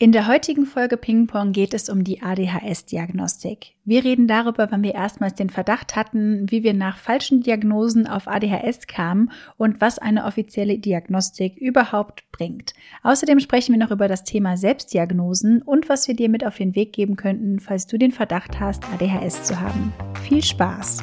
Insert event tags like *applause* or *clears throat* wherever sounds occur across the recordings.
In der heutigen Folge Ping Pong geht es um die ADHS-Diagnostik. Wir reden darüber, wann wir erstmals den Verdacht hatten, wie wir nach falschen Diagnosen auf ADHS kamen und was eine offizielle Diagnostik überhaupt bringt. Außerdem sprechen wir noch über das Thema Selbstdiagnosen und was wir dir mit auf den Weg geben könnten, falls du den Verdacht hast, ADHS zu haben. Viel Spaß!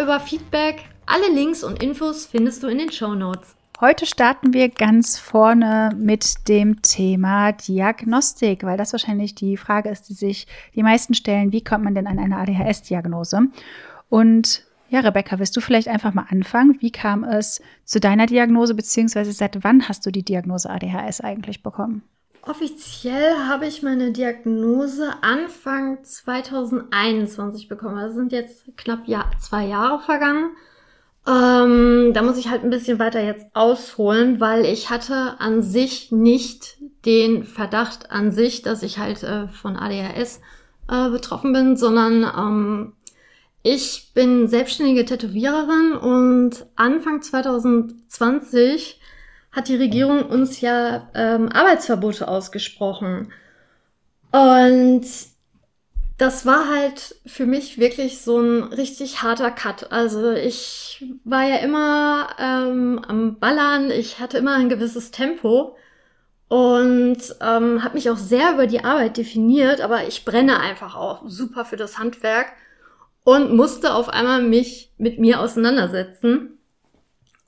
über Feedback. Alle Links und Infos findest du in den Show Notes. Heute starten wir ganz vorne mit dem Thema Diagnostik, weil das wahrscheinlich die Frage ist, die sich die meisten stellen, wie kommt man denn an eine ADHS-Diagnose? Und ja, Rebecca, willst du vielleicht einfach mal anfangen? Wie kam es zu deiner Diagnose, beziehungsweise seit wann hast du die Diagnose ADHS eigentlich bekommen? Offiziell habe ich meine Diagnose Anfang 2021 bekommen. Das sind jetzt knapp ja, zwei Jahre vergangen. Ähm, da muss ich halt ein bisschen weiter jetzt ausholen, weil ich hatte an sich nicht den Verdacht an sich, dass ich halt äh, von ADHS äh, betroffen bin, sondern ähm, ich bin selbstständige Tätowiererin und Anfang 2020 hat die Regierung uns ja ähm, Arbeitsverbote ausgesprochen. Und das war halt für mich wirklich so ein richtig harter Cut. Also ich war ja immer ähm, am Ballern, ich hatte immer ein gewisses Tempo und ähm, habe mich auch sehr über die Arbeit definiert, aber ich brenne einfach auch super für das Handwerk und musste auf einmal mich mit mir auseinandersetzen.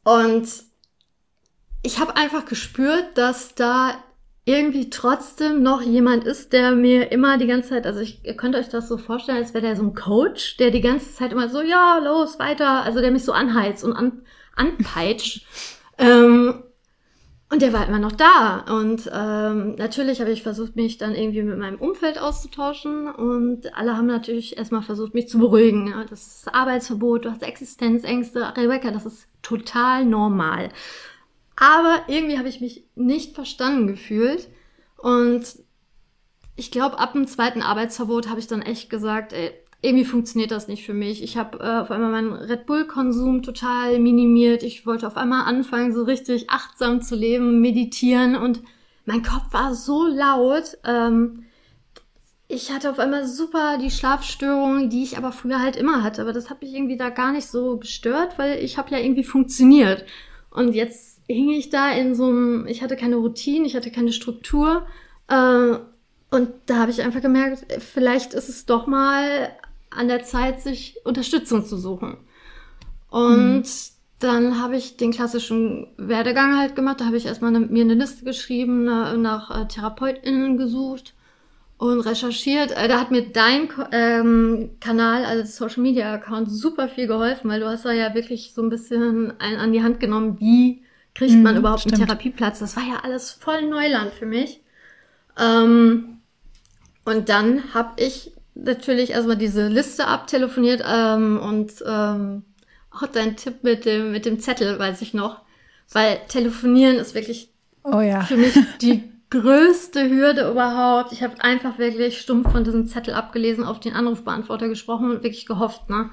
Und ich habe einfach gespürt, dass da irgendwie trotzdem noch jemand ist, der mir immer die ganze Zeit, also ich, ihr könnt euch das so vorstellen, als wäre der so ein Coach, der die ganze Zeit immer so, ja, los, weiter, also der mich so anheizt und an, anpeitscht. *laughs* ähm, und der war immer noch da. Und ähm, natürlich habe ich versucht, mich dann irgendwie mit meinem Umfeld auszutauschen. Und alle haben natürlich erstmal versucht, mich zu beruhigen. Das ist Arbeitsverbot, du hast Existenzängste. Rebecca, das ist total normal. Aber irgendwie habe ich mich nicht verstanden gefühlt. Und ich glaube, ab dem zweiten Arbeitsverbot habe ich dann echt gesagt, ey, irgendwie funktioniert das nicht für mich. Ich habe äh, auf einmal meinen Red Bull-Konsum total minimiert. Ich wollte auf einmal anfangen, so richtig achtsam zu leben, meditieren und mein Kopf war so laut. Ähm, ich hatte auf einmal super die Schlafstörungen, die ich aber früher halt immer hatte. Aber das hat mich irgendwie da gar nicht so gestört, weil ich habe ja irgendwie funktioniert. Und jetzt hing ich da in so einem, ich hatte keine Routine, ich hatte keine Struktur. Äh, und da habe ich einfach gemerkt, vielleicht ist es doch mal an der Zeit, sich Unterstützung zu suchen. Und mhm. dann habe ich den klassischen Werdegang halt gemacht. Da habe ich erstmal eine, mir eine Liste geschrieben, nach, nach äh, TherapeutInnen gesucht und recherchiert. Äh, da hat mir dein ähm, Kanal, also Social Media Account, super viel geholfen, weil du hast da ja wirklich so ein bisschen einen an die Hand genommen, wie kriegt man mhm, überhaupt stimmt. einen Therapieplatz? Das war ja alles voll Neuland für mich. Ähm, und dann habe ich natürlich erstmal diese Liste abtelefoniert ähm, und ähm, auch dein Tipp mit dem, mit dem Zettel, weiß ich noch. Weil telefonieren ist wirklich oh ja. für mich *laughs* die größte Hürde überhaupt. Ich habe einfach wirklich stumpf von diesem Zettel abgelesen, auf den Anrufbeantworter gesprochen und wirklich gehofft, ne?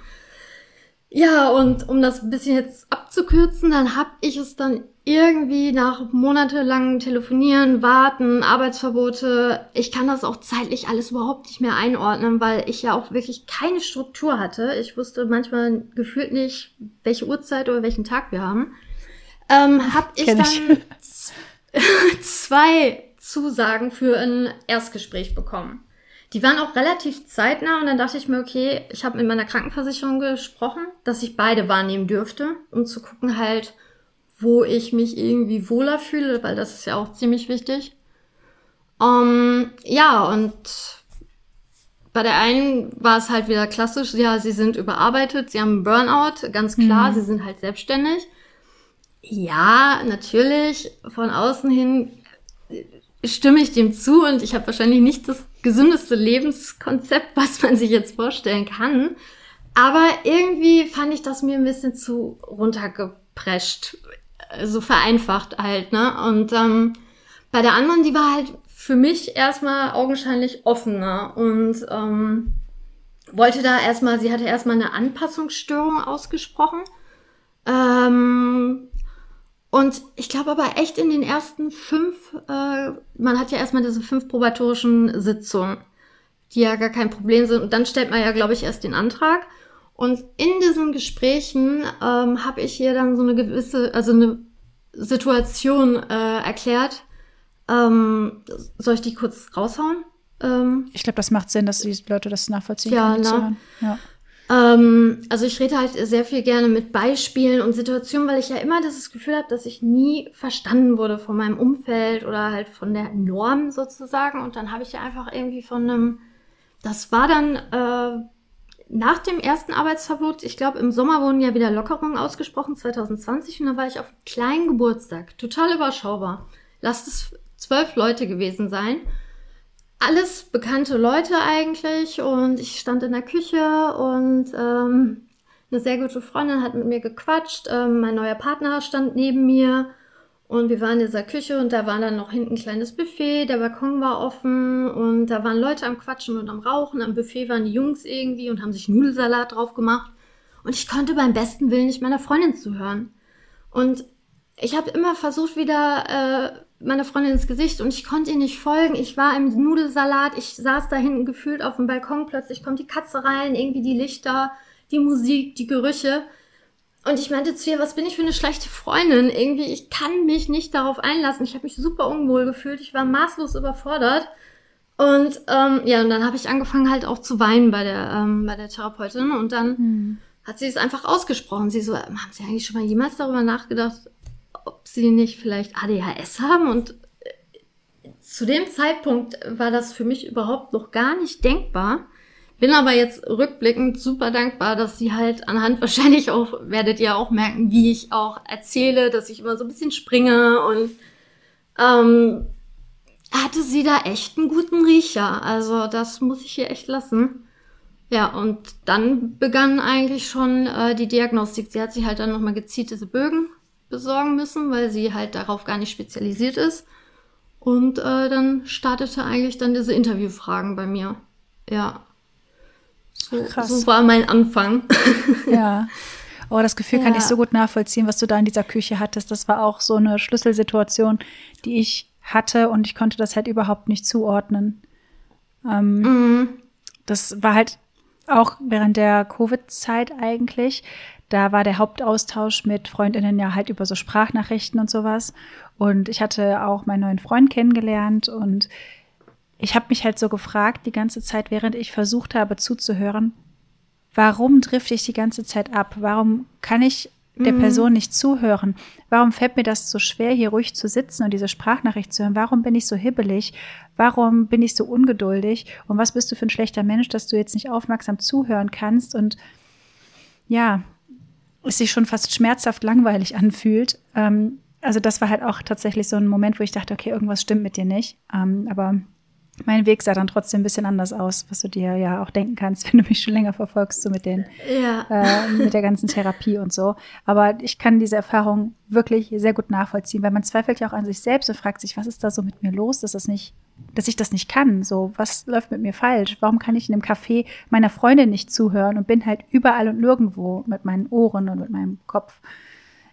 Ja, und um das ein bisschen jetzt abzukürzen, dann habe ich es dann irgendwie nach monatelangem Telefonieren, Warten, Arbeitsverbote, ich kann das auch zeitlich alles überhaupt nicht mehr einordnen, weil ich ja auch wirklich keine Struktur hatte. Ich wusste manchmal gefühlt nicht, welche Uhrzeit oder welchen Tag wir haben. Ähm, hab ich dann ich. *laughs* zwei Zusagen für ein Erstgespräch bekommen. Die waren auch relativ zeitnah und dann dachte ich mir, okay, ich habe mit meiner Krankenversicherung gesprochen, dass ich beide wahrnehmen dürfte, um zu gucken halt, wo ich mich irgendwie wohler fühle, weil das ist ja auch ziemlich wichtig. Um, ja, und bei der einen war es halt wieder klassisch, ja, sie sind überarbeitet, sie haben Burnout, ganz klar, mhm. sie sind halt selbstständig. Ja, natürlich, von außen hin stimme ich dem zu und ich habe wahrscheinlich nicht das gesündeste Lebenskonzept, was man sich jetzt vorstellen kann. Aber irgendwie fand ich das mir ein bisschen zu runtergeprescht, so vereinfacht halt, ne? Und ähm, bei der anderen, die war halt für mich erstmal augenscheinlich offener und ähm, wollte da erstmal, sie hatte erstmal eine Anpassungsstörung ausgesprochen. Ähm, und ich glaube aber echt in den ersten fünf, äh, man hat ja erstmal diese fünf probatorischen Sitzungen, die ja gar kein Problem sind. Und dann stellt man ja, glaube ich, erst den Antrag. Und in diesen Gesprächen ähm, habe ich ihr dann so eine gewisse, also eine Situation äh, erklärt. Ähm, soll ich die kurz raushauen? Ähm, ich glaube, das macht Sinn, dass die Leute das nachvollziehen ja, können. Ne? Ja. Ähm, also ich rede halt sehr viel gerne mit Beispielen und Situationen, weil ich ja immer das Gefühl habe, dass ich nie verstanden wurde von meinem Umfeld oder halt von der Norm sozusagen. Und dann habe ich ja einfach irgendwie von einem, das war dann äh, nach dem ersten Arbeitsverbot, ich glaube im Sommer wurden ja wieder Lockerungen ausgesprochen, 2020, und da war ich auf einem kleinen Geburtstag, total überschaubar. Lasst es zwölf Leute gewesen sein alles bekannte Leute eigentlich und ich stand in der Küche und ähm, eine sehr gute Freundin hat mit mir gequatscht. Ähm, mein neuer Partner stand neben mir und wir waren in dieser Küche und da war dann noch hinten ein kleines Buffet, der Balkon war offen und da waren Leute am Quatschen und am Rauchen. Am Buffet waren die Jungs irgendwie und haben sich Nudelsalat drauf gemacht und ich konnte beim besten Willen nicht meiner Freundin zuhören. Und ich habe immer versucht, wieder äh, meiner Freundin ins Gesicht und ich konnte ihr nicht folgen. Ich war im Nudelsalat, ich saß da hinten gefühlt auf dem Balkon, plötzlich kommt die Katze rein, irgendwie die Lichter, die Musik, die Gerüche. Und ich meinte zu ihr, was bin ich für eine schlechte Freundin? Irgendwie, ich kann mich nicht darauf einlassen. Ich habe mich super unwohl gefühlt, ich war maßlos überfordert. Und ähm, ja, und dann habe ich angefangen halt auch zu weinen bei der, ähm, bei der Therapeutin und dann hm. hat sie es einfach ausgesprochen. Sie so, haben Sie eigentlich schon mal jemals darüber nachgedacht, ob sie nicht vielleicht ADHS haben und äh, zu dem Zeitpunkt war das für mich überhaupt noch gar nicht denkbar. Bin aber jetzt rückblickend super dankbar, dass sie halt anhand *laughs* wahrscheinlich auch, werdet ihr auch merken, wie ich auch erzähle, dass ich immer so ein bisschen springe und ähm, hatte sie da echt einen guten Riecher. Also das muss ich hier echt lassen. Ja, und dann begann eigentlich schon äh, die Diagnostik. Sie hat sich halt dann nochmal gezielt diese Bögen besorgen müssen, weil sie halt darauf gar nicht spezialisiert ist. Und äh, dann startete eigentlich dann diese Interviewfragen bei mir. Ja. So, Krass. so war mein Anfang. *laughs* Ja. Oh, das Gefühl ja. kann ich so gut nachvollziehen, was du da in dieser Küche hattest. Das war auch so eine Schlüsselsituation, die ich hatte und ich konnte das halt überhaupt nicht zuordnen. Ähm, mhm. Das war halt auch während der Covid-Zeit eigentlich. Da war der Hauptaustausch mit Freundinnen ja halt über so Sprachnachrichten und sowas. Und ich hatte auch meinen neuen Freund kennengelernt und ich habe mich halt so gefragt, die ganze Zeit, während ich versucht habe zuzuhören, warum drifte ich die ganze Zeit ab? Warum kann ich der mhm. Person nicht zuhören? Warum fällt mir das so schwer, hier ruhig zu sitzen und diese Sprachnachricht zu hören? Warum bin ich so hibbelig? Warum bin ich so ungeduldig? Und was bist du für ein schlechter Mensch, dass du jetzt nicht aufmerksam zuhören kannst? Und ja, es sich schon fast schmerzhaft langweilig anfühlt. Ähm, also das war halt auch tatsächlich so ein Moment, wo ich dachte, okay, irgendwas stimmt mit dir nicht. Ähm, aber mein Weg sah dann trotzdem ein bisschen anders aus, was du dir ja auch denken kannst, *laughs* wenn du mich schon länger verfolgst, so mit den, ja. äh, mit der ganzen Therapie und so. Aber ich kann diese Erfahrung wirklich sehr gut nachvollziehen, weil man zweifelt ja auch an sich selbst und fragt sich, was ist da so mit mir los, dass das nicht, dass ich das nicht kann. So, was läuft mit mir falsch? Warum kann ich in einem Café meiner Freundin nicht zuhören und bin halt überall und nirgendwo mit meinen Ohren und mit meinem Kopf?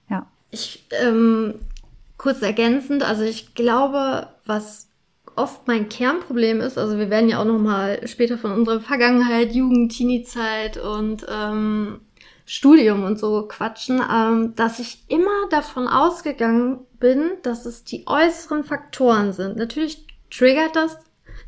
Ja. Ich, ähm, kurz ergänzend, also ich glaube, was oft mein Kernproblem ist, also wir werden ja auch noch mal später von unserer Vergangenheit, Jugend, Teenie-Zeit und ähm, Studium und so quatschen, ähm, dass ich immer davon ausgegangen bin, dass es die äußeren Faktoren sind. Natürlich triggert das,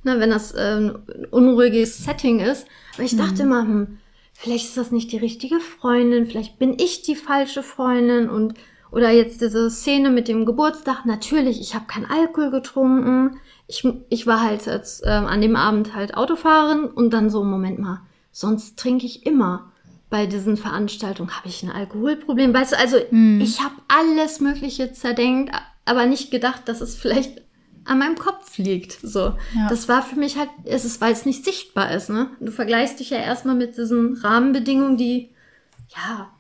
ne, wenn das ähm, ein unruhiges Setting ist, aber ich dachte mhm. immer, hm, vielleicht ist das nicht die richtige Freundin, vielleicht bin ich die falsche Freundin und oder jetzt diese Szene mit dem Geburtstag, natürlich, ich habe keinen Alkohol getrunken, ich, ich war halt jetzt, äh, an dem Abend halt Autofahren und dann so, Moment mal, sonst trinke ich immer. Bei diesen Veranstaltungen habe ich ein Alkoholproblem. Weißt du, also hm. ich habe alles Mögliche zerdenkt, aber nicht gedacht, dass es vielleicht an meinem Kopf liegt. So, ja. das war für mich halt, es ist, weil es nicht sichtbar ist. Ne, du vergleichst dich ja erstmal mit diesen Rahmenbedingungen, die ja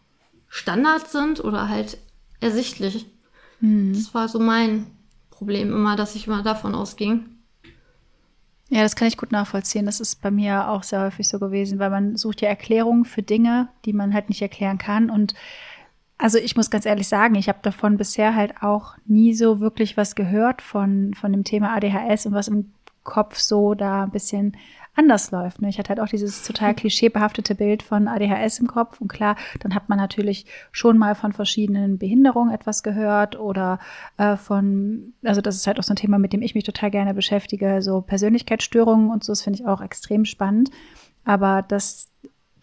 Standard sind oder halt ersichtlich. Mhm. Das war so mein Problem immer, dass ich immer davon ausging. Ja, das kann ich gut nachvollziehen. Das ist bei mir auch sehr häufig so gewesen, weil man sucht ja Erklärungen für Dinge, die man halt nicht erklären kann. Und also ich muss ganz ehrlich sagen, ich habe davon bisher halt auch nie so wirklich was gehört von, von dem Thema ADHS und was im Kopf so da ein bisschen anders läuft. Ne? Ich hatte halt auch dieses total klischeebehaftete Bild von ADHS im Kopf. Und klar, dann hat man natürlich schon mal von verschiedenen Behinderungen etwas gehört oder äh, von, also das ist halt auch so ein Thema, mit dem ich mich total gerne beschäftige, so Persönlichkeitsstörungen und so, das finde ich auch extrem spannend. Aber dass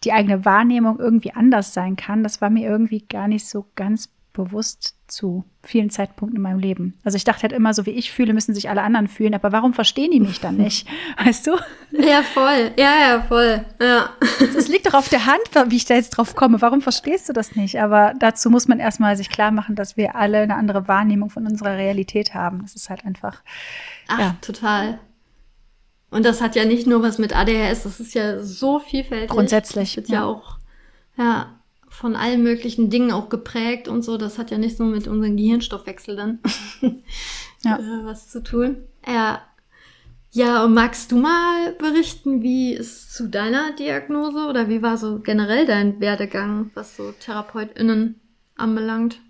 die eigene Wahrnehmung irgendwie anders sein kann, das war mir irgendwie gar nicht so ganz bewusst zu vielen Zeitpunkten in meinem Leben. Also ich dachte halt immer, so wie ich fühle, müssen sich alle anderen fühlen, aber warum verstehen die mich dann nicht? *laughs* Weißt du? Ja, voll. Ja, ja, voll. Ja. Es liegt doch auf der Hand, wie ich da jetzt drauf komme. Warum verstehst du das nicht? Aber dazu muss man erstmal sich klar machen, dass wir alle eine andere Wahrnehmung von unserer Realität haben. Das ist halt einfach. Ach, ja. total. Und das hat ja nicht nur was mit ADHS, das ist ja so vielfältig. Grundsätzlich. Das wird ja, ja auch, ja, von allen möglichen Dingen auch geprägt und so. Das hat ja nicht nur mit unserem Gehirnstoffwechsel dann ja. *laughs* Äh, was zu tun. Ja. Ja, und magst du mal berichten, wie es zu deiner Diagnose oder wie war so generell dein Werdegang, was so TherapeutInnen anbelangt?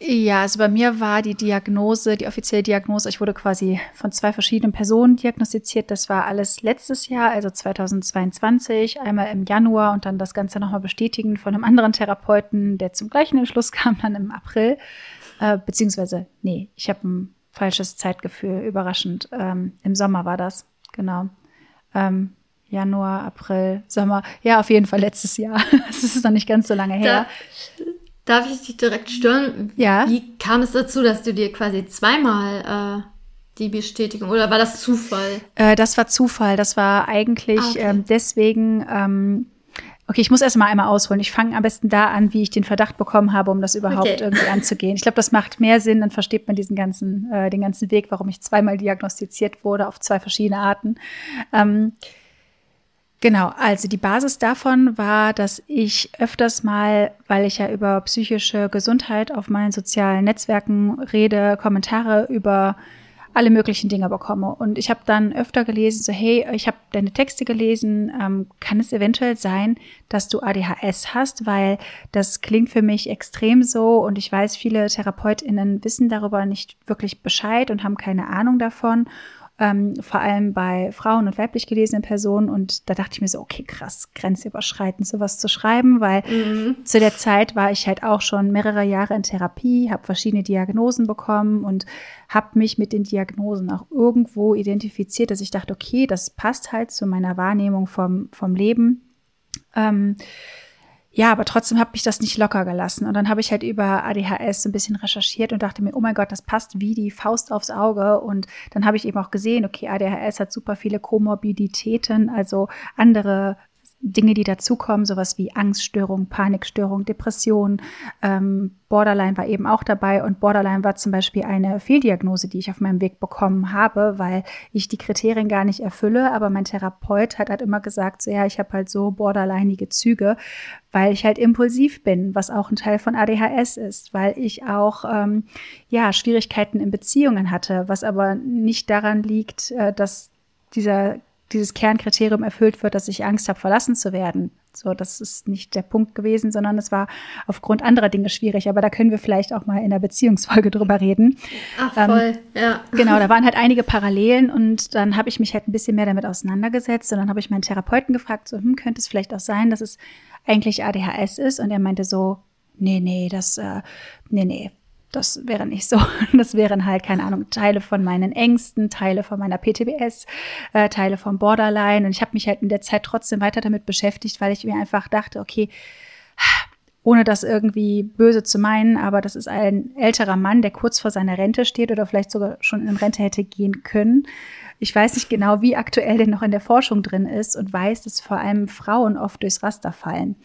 Ja, also bei mir war die Diagnose, die offizielle Diagnose, ich wurde quasi von zwei verschiedenen Personen diagnostiziert. Das war alles letztes Jahr, also 2022, einmal im Januar und dann das Ganze nochmal bestätigen von einem anderen Therapeuten, der zum gleichen Entschluss *laughs* kam, dann im April. Äh, beziehungsweise, nee, ich habe ein falsches Zeitgefühl, überraschend. Ähm, Im Sommer war das, genau. Ähm, Januar, April, Sommer, ja, auf jeden Fall letztes Jahr. *laughs* Das ist noch nicht ganz so lange her. Da Darf ich dich direkt stören? Ja. Wie kam es dazu, dass du dir quasi zweimal äh, die Bestätigung oder war das Zufall? Äh, das war Zufall. Das war eigentlich ah, okay. ähm, deswegen. Ähm, okay, ich muss erst mal einmal ausholen. Ich fange am besten da an, wie ich den Verdacht bekommen habe, um das überhaupt okay. irgendwie anzugehen. Ich glaube, das macht mehr Sinn. Dann versteht man diesen ganzen, äh, den ganzen Weg, warum ich zweimal diagnostiziert wurde auf zwei verschiedene Arten. Ähm, Genau, also die Basis davon war, dass ich öfters mal, weil ich ja über psychische Gesundheit auf meinen sozialen Netzwerken rede, Kommentare über alle möglichen Dinge bekomme. Und ich habe dann öfter gelesen, so hey, ich habe deine Texte gelesen, ähm, kann es eventuell sein, dass du ADHS hast, weil das klingt für mich extrem so und ich weiß, viele Therapeutinnen wissen darüber nicht wirklich Bescheid und haben keine Ahnung davon ähm, vor allem bei Frauen und weiblich gelesenen Personen. Und da dachte ich mir so, okay, krass, grenzüberschreitend sowas zu schreiben, weil mhm. zu der Zeit war ich halt auch schon mehrere Jahre in Therapie, habe verschiedene Diagnosen bekommen und habe mich mit den Diagnosen auch irgendwo identifiziert, dass ich dachte, okay, das passt halt zu meiner Wahrnehmung vom, vom Leben. Ähm, ja, aber trotzdem habe ich das nicht locker gelassen. Und dann habe ich halt über ADHS ein bisschen recherchiert und dachte mir, oh mein Gott, das passt wie die Faust aufs Auge. Und dann habe ich eben auch gesehen, okay, ADHS hat super viele Komorbiditäten, also andere Dinge, die dazukommen, sowas wie Angststörung, Panikstörung, Depression. Ähm, Borderline war eben auch dabei und Borderline war zum Beispiel eine Fehldiagnose, die ich auf meinem Weg bekommen habe, weil ich die Kriterien gar nicht erfülle. Aber mein Therapeut hat halt immer gesagt, so ja, ich habe halt so borderlineige Züge, weil ich halt impulsiv bin, was auch ein Teil von ADHS ist, weil ich auch ähm, ja Schwierigkeiten in Beziehungen hatte, was aber nicht daran liegt, äh, dass dieser dieses Kernkriterium erfüllt wird, dass ich Angst habe, verlassen zu werden. So, das ist nicht der Punkt gewesen, sondern es war aufgrund anderer Dinge schwierig. Aber da können wir vielleicht auch mal in der Beziehungsfolge *laughs* drüber reden. Ach, voll, ähm, ja. Genau, da waren halt einige Parallelen und dann habe ich mich halt ein bisschen mehr damit auseinandergesetzt und dann habe ich meinen Therapeuten gefragt, so, hm, könnte es vielleicht auch sein, dass es eigentlich ADHS ist? Und er meinte so, nee, nee, das, äh, nee, nee, das wäre nicht so. *laughs* Das wären halt, keine Ahnung, Teile von meinen Ängsten, Teile von meiner PTBS, äh, Teile vom Borderline. Und ich habe mich halt in der Zeit trotzdem weiter damit beschäftigt, weil ich mir einfach dachte, okay, *sighs* ohne das irgendwie böse zu meinen, aber das ist ein älterer Mann, der kurz vor seiner Rente steht oder vielleicht sogar schon in Rente hätte gehen können. Ich weiß nicht genau, wie aktuell der noch in der Forschung drin ist und weiß, dass vor allem Frauen oft durchs Raster fallen.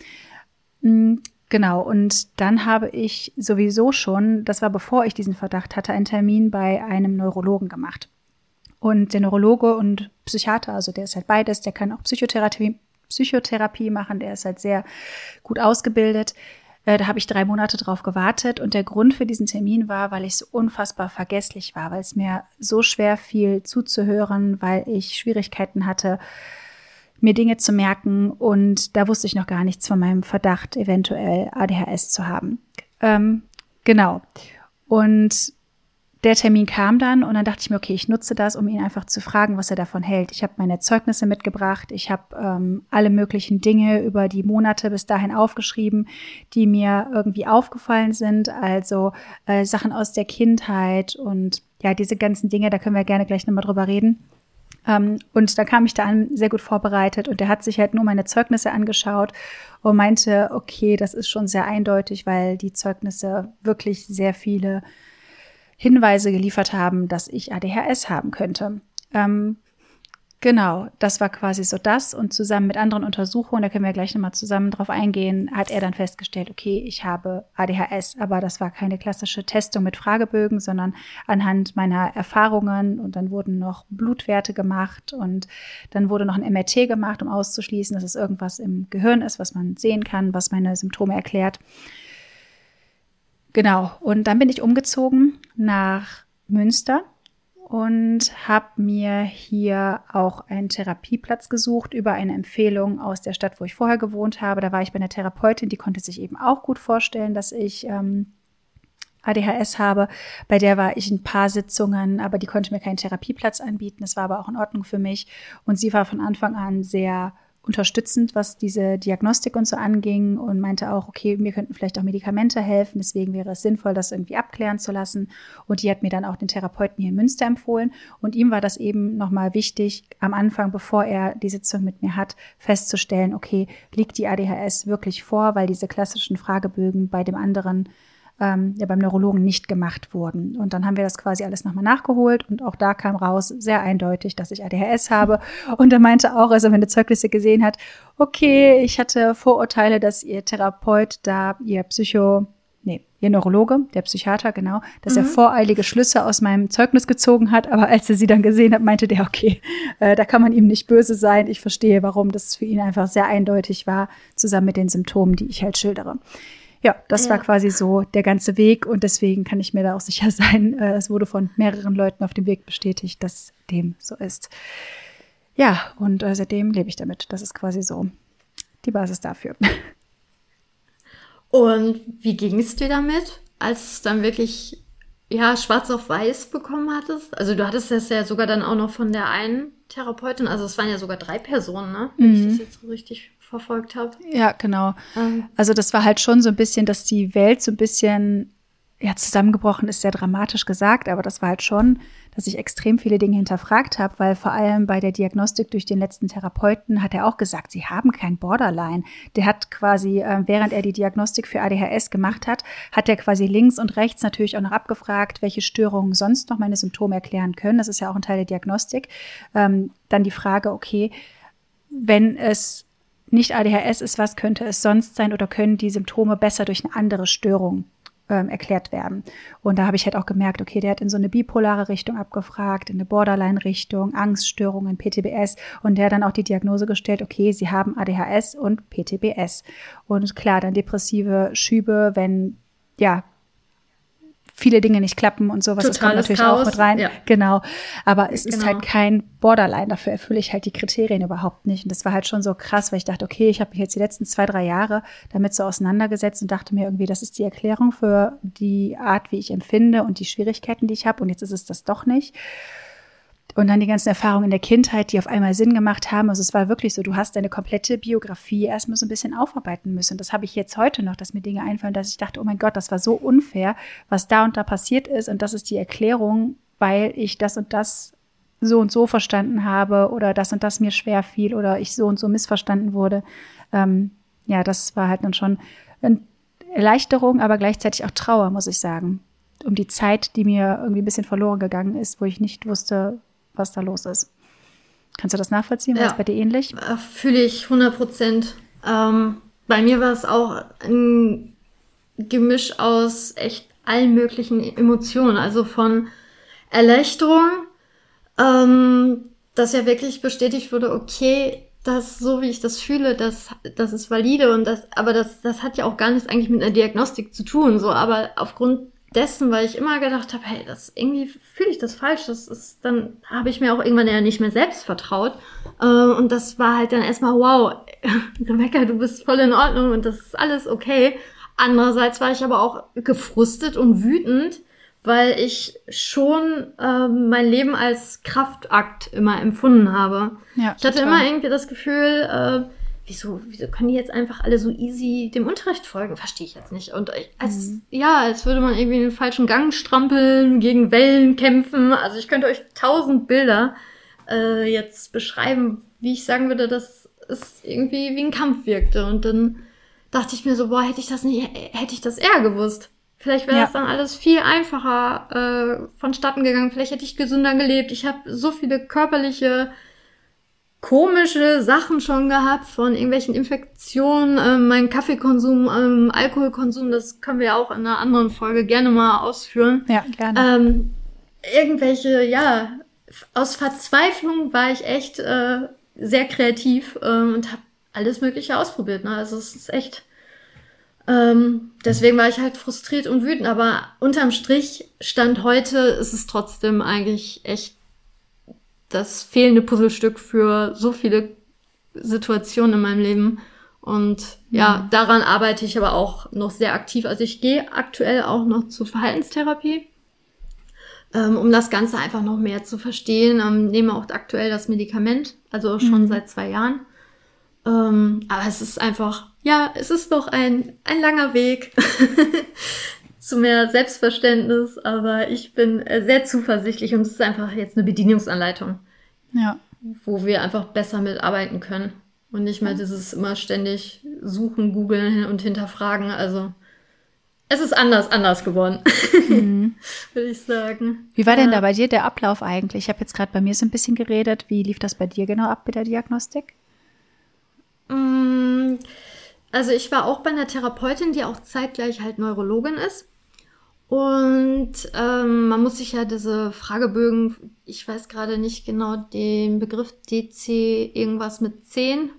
Hm, Genau, und dann habe ich sowieso schon, das war bevor ich diesen Verdacht hatte, einen Termin bei einem Neurologen gemacht. Und der Neurologe und Psychiater, also der ist halt beides, der kann auch Psychotherapie, Psychotherapie machen, der ist halt sehr gut ausgebildet. Äh, da habe ich drei Monate drauf gewartet und der Grund für diesen Termin war, weil ich so unfassbar vergesslich war, weil es mir so schwer fiel zuzuhören, weil ich Schwierigkeiten hatte, mir Dinge zu merken und da wusste ich noch gar nichts von meinem Verdacht, eventuell ADHS zu haben. Ähm, genau. Und der Termin kam dann und dann dachte ich mir, okay, ich nutze das, um ihn einfach zu fragen, was er davon hält. Ich habe meine Zeugnisse mitgebracht, ich habe ähm, alle möglichen Dinge über die Monate bis dahin aufgeschrieben, die mir irgendwie aufgefallen sind, also äh, Sachen aus der Kindheit und ja, diese ganzen Dinge, da können wir gerne gleich nochmal drüber reden. Ähm, und da kam ich da an, sehr gut vorbereitet und der hat sich halt nur meine Zeugnisse angeschaut und meinte, okay, das ist schon sehr eindeutig, weil die Zeugnisse wirklich sehr viele Hinweise geliefert haben, dass ich ADHS haben könnte. Ähm, genau, das war quasi so das. Und zusammen mit anderen Untersuchungen, da können wir gleich nochmal zusammen drauf eingehen, hat er dann festgestellt, okay, ich habe ADHS, aber das war keine klassische Testung mit Fragebögen, sondern anhand meiner Erfahrungen und dann wurden noch Blutwerte gemacht und dann wurde noch ein MRT gemacht, um auszuschließen, dass es irgendwas im Gehirn ist, was man sehen kann, was meine Symptome erklärt. Genau, und dann bin ich umgezogen nach Münster und habe mir hier auch einen Therapieplatz gesucht über eine Empfehlung aus der Stadt, wo ich vorher gewohnt habe. Da war ich bei einer Therapeutin, die konnte sich eben auch gut vorstellen, dass ich ähm, ADHS habe. Bei der war ich ein paar Sitzungen, aber die konnte mir keinen Therapieplatz anbieten. Das war aber auch in Ordnung für mich. Und sie war von Anfang an sehr unterstützend, was diese Diagnostik und so anging und meinte auch, okay, mir könnten vielleicht auch Medikamente helfen, deswegen wäre es sinnvoll, das irgendwie abklären zu lassen. Und die hat mir dann auch den Therapeuten hier in Münster empfohlen. Und ihm war das eben nochmal wichtig, am Anfang, bevor er die Sitzung mit mir hat, festzustellen, okay, liegt die ADHS wirklich vor, weil diese klassischen Fragebögen bei dem anderen ähm, ja beim Neurologen nicht gemacht wurden. Und dann haben wir das quasi alles nochmal nachgeholt und auch da kam raus sehr eindeutig, dass ich ADHS habe. *laughs* Und er meinte auch, als er meine Zeugnisse gesehen hat, okay, ich hatte Vorurteile, dass ihr Therapeut da ihr Psycho nee, ihr Neurologe, der Psychiater, genau, dass mhm. er voreilige Schlüsse aus meinem Zeugnis gezogen hat. Aber als er sie dann gesehen hat, meinte der, okay, äh, da kann man ihm nicht böse sein. Ich verstehe, warum das für ihn einfach sehr eindeutig war, zusammen mit den Symptomen, die ich halt schildere. Ja, das ja. war quasi so der ganze Weg und deswegen kann ich mir da auch sicher *laughs* sein, äh, es wurde von mehreren Leuten auf dem Weg bestätigt, dass dem so ist. Ja, und äh, seitdem lebe ich damit. Das ist quasi so die Basis dafür. Und wie ging es dir damit, als es dann wirklich ja schwarz auf weiß bekommen hattest? Also du hattest das ja sogar dann auch noch von der einen Therapeutin, also es waren ja sogar drei Personen, ne? Wenn mhm. ich das jetzt so richtig verfolgt habe. Ja, genau. Ähm. Also das war halt schon so ein bisschen, dass die Welt so ein bisschen ja, zusammengebrochen ist sehr dramatisch gesagt, aber das war halt schon, dass ich extrem viele Dinge hinterfragt habe, weil vor allem bei der Diagnostik durch den letzten Therapeuten hat er auch gesagt, sie haben kein Borderline. Der hat quasi, äh, während er die Diagnostik für ADHS gemacht hat, hat er quasi links und rechts natürlich auch noch abgefragt, welche Störungen sonst noch meine Symptome erklären können. Das ist ja auch ein Teil der Diagnostik. Ähm, dann die Frage, okay, wenn es nicht ADHS ist, was könnte es sonst sein oder können die Symptome besser durch eine andere Störung ähm, erklärt werden. Und da habe ich halt auch gemerkt, okay, der hat in so eine bipolare Richtung abgefragt, in eine Borderline-Richtung, Angststörungen, PTBS und der hat dann auch die Diagnose gestellt, okay, sie haben ADHS und PTBS. Und klar, dann depressive Schübe, wenn ja viele Dinge nicht klappen und sowas. das kommt natürlich Chaos. auch mit rein. Ja. Genau. Aber es genau. ist halt kein Borderline. Dafür erfülle ich halt die Kriterien überhaupt nicht. Und das war halt schon so krass, weil ich dachte, okay, ich habe mich jetzt die letzten zwei, drei Jahre damit so auseinandergesetzt und dachte mir irgendwie, das ist die Erklärung für die Art, wie ich empfinde und die Schwierigkeiten, die ich habe. Und jetzt ist es das doch nicht. Und dann die ganzen Erfahrungen in der Kindheit, die auf einmal Sinn gemacht haben. Also es war wirklich so, du hast deine komplette Biografie erstmal so ein bisschen aufarbeiten müssen. Das habe ich jetzt heute noch, dass mir Dinge einfallen, dass ich dachte, oh mein Gott, das war so unfair, was da und da passiert ist. Und das ist die Erklärung, weil ich das und das so und so verstanden habe oder das und das mir schwer fiel oder ich so und so missverstanden wurde. Ähm, ja, das war halt dann schon eine Erleichterung, aber gleichzeitig auch Trauer, muss ich sagen. Um die Zeit, die mir irgendwie ein bisschen verloren gegangen ist, wo ich nicht wusste, was da los ist. Kannst du das nachvollziehen? War ja. das bei dir ähnlich? Äh, fühle ich 100 Prozent. Ähm, bei mir war es auch ein Gemisch aus echt allen möglichen Emotionen. Also von Erleichterung, ähm, dass ja wirklich bestätigt wurde, okay, das so wie ich das fühle, das, das ist valide und das, aber das, das hat ja auch gar nichts eigentlich mit einer Diagnostik zu tun, so, aber aufgrund dessen, weil ich immer gedacht habe, hey, das irgendwie fühle ich das falsch, das ist, dann habe ich mir auch irgendwann ja nicht mehr selbst vertraut. Äh, und das war halt dann erstmal, wow, *laughs* Rebecca, du bist voll in Ordnung und das ist alles okay. Andererseits war ich aber auch gefrustet und wütend, weil ich schon äh, mein Leben als Kraftakt immer empfunden habe. Ja, ich hatte total. immer irgendwie das Gefühl, äh, wieso, wieso können die jetzt einfach alle so easy dem Unterricht folgen? Verstehe ich jetzt nicht. Und als, mhm. ja, als würde man irgendwie den falschen Gang strampeln, gegen Wellen kämpfen. Also ich könnte euch tausend Bilder äh, jetzt beschreiben, wie ich sagen würde, dass es irgendwie wie ein Kampf wirkte. Und dann dachte ich mir so, boah, hätte ich das nicht, hätte ich das eher gewusst. Vielleicht wäre ja. das dann alles viel einfacher äh, vonstatten gegangen. Vielleicht hätte ich gesünder gelebt. Ich habe so viele körperliche komische Sachen schon gehabt von irgendwelchen Infektionen, ähm, mein Kaffeekonsum, ähm, Alkoholkonsum, das können wir auch in einer anderen Folge gerne mal ausführen. Ja, gerne. Ähm, irgendwelche, ja, aus Verzweiflung war ich echt äh, sehr kreativ äh, und habe alles Mögliche ausprobiert. Ne? Also es ist echt. Ähm, deswegen war ich halt frustriert und wütend, aber unterm Strich stand heute ist es trotzdem eigentlich echt das fehlende Puzzlestück für so viele Situationen in meinem Leben. Und ja, mhm. daran arbeite ich aber auch noch sehr aktiv. Also ich gehe aktuell auch noch zur Verhaltenstherapie, ähm, um das Ganze einfach noch mehr zu verstehen. Ähm, nehme auch aktuell das Medikament, also schon mhm. seit zwei Jahren. Ähm, aber es ist einfach, ja, es ist noch ein, ein langer Weg *laughs* zu mehr Selbstverständnis, aber ich bin äh, sehr zuversichtlich und es ist einfach jetzt eine Bedienungsanleitung. Ja. Wo wir einfach besser mitarbeiten können. Und nicht mehr dieses immer ständig suchen, googeln und hinterfragen. Also es ist anders, anders geworden, mhm. *laughs* würde ich sagen. Wie war denn da bei dir der Ablauf eigentlich? Ich habe jetzt gerade bei mir so ein bisschen geredet. Wie lief das bei dir genau ab mit der Diagnostik? Mm, also ich war auch bei einer Therapeutin, die auch zeitgleich halt Neurologin ist. Und ähm, man muss sich ja diese Fragebögen, ich weiß gerade nicht genau den Begriff DC irgendwas mit 10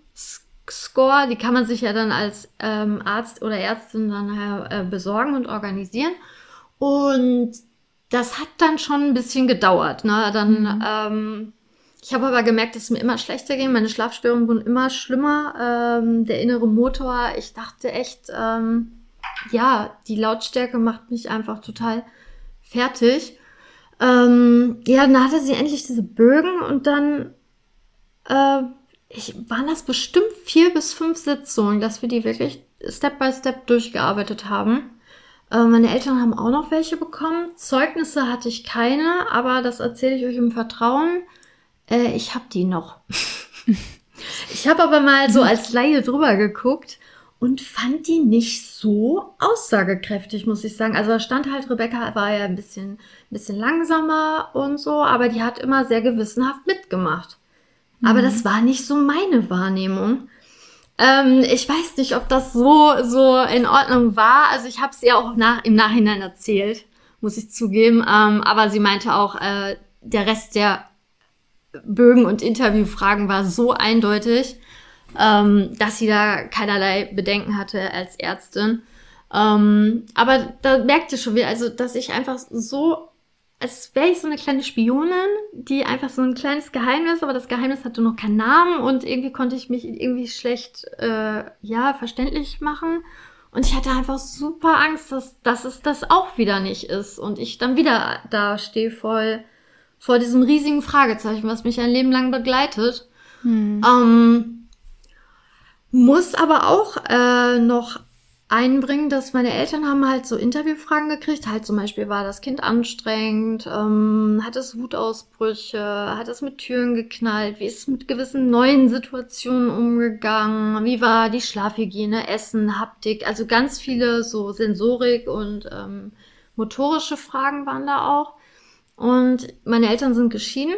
Score, die kann man sich ja dann als ähm, Arzt oder Ärztin dann äh, besorgen und organisieren. Und das hat dann schon ein bisschen gedauert. Ne? Dann, mhm. ähm, ich habe aber gemerkt, dass es mir immer schlechter ging. Meine Schlafstörungen wurden immer schlimmer. Ähm, der innere Motor, ich dachte echt, ähm, ja, die Lautstärke macht mich einfach total fertig. Ähm, ja, dann hatte sie endlich diese Bögen und dann äh, ich, waren das bestimmt vier bis fünf Sitzungen, dass wir die wirklich Step by Step durchgearbeitet haben. Äh, meine Eltern haben auch noch welche bekommen. Zeugnisse hatte ich keine, aber das erzähle ich euch im Vertrauen. Äh, ich habe die noch. *laughs* ich habe aber mal so als Laie drüber geguckt und fand die nicht so aussagekräftig, muss ich sagen. Also da stand halt, Rebecca war ja ein bisschen, ein bisschen langsamer und so, aber die hat immer sehr gewissenhaft mitgemacht. Mhm. Aber das war nicht so meine Wahrnehmung. Ähm, ich weiß nicht, ob das so, so in Ordnung war. Also ich habe es ihr auch nach, im Nachhinein erzählt, muss ich zugeben. Ähm, aber sie meinte auch, äh, der Rest der Bögen und Interviewfragen war so eindeutig ähm, dass sie da keinerlei Bedenken hatte als Ärztin. Ähm, aber da merkte schon wieder, also dass ich einfach so, als wäre ich so eine kleine Spionin, die einfach so ein kleines Geheimnis, aber das Geheimnis hatte noch keinen Namen und irgendwie konnte ich mich irgendwie schlecht, äh, ja, verständlich machen. Und ich hatte einfach super Angst, dass, dass es das auch wieder nicht ist und ich dann wieder da stehe voll vor diesem riesigen Fragezeichen, was mich ein Leben lang begleitet. Hm. Ähm, muss aber auch äh, noch einbringen, dass meine Eltern haben halt so Interviewfragen gekriegt. Halt zum Beispiel, war das Kind anstrengend? Ähm, hat es Wutausbrüche? Hat es mit Türen geknallt? Wie ist es mit gewissen neuen Situationen umgegangen? Wie war die Schlafhygiene, Essen, Haptik? Also ganz viele so Sensorik und ähm, motorische Fragen waren da auch. Und meine Eltern sind geschieden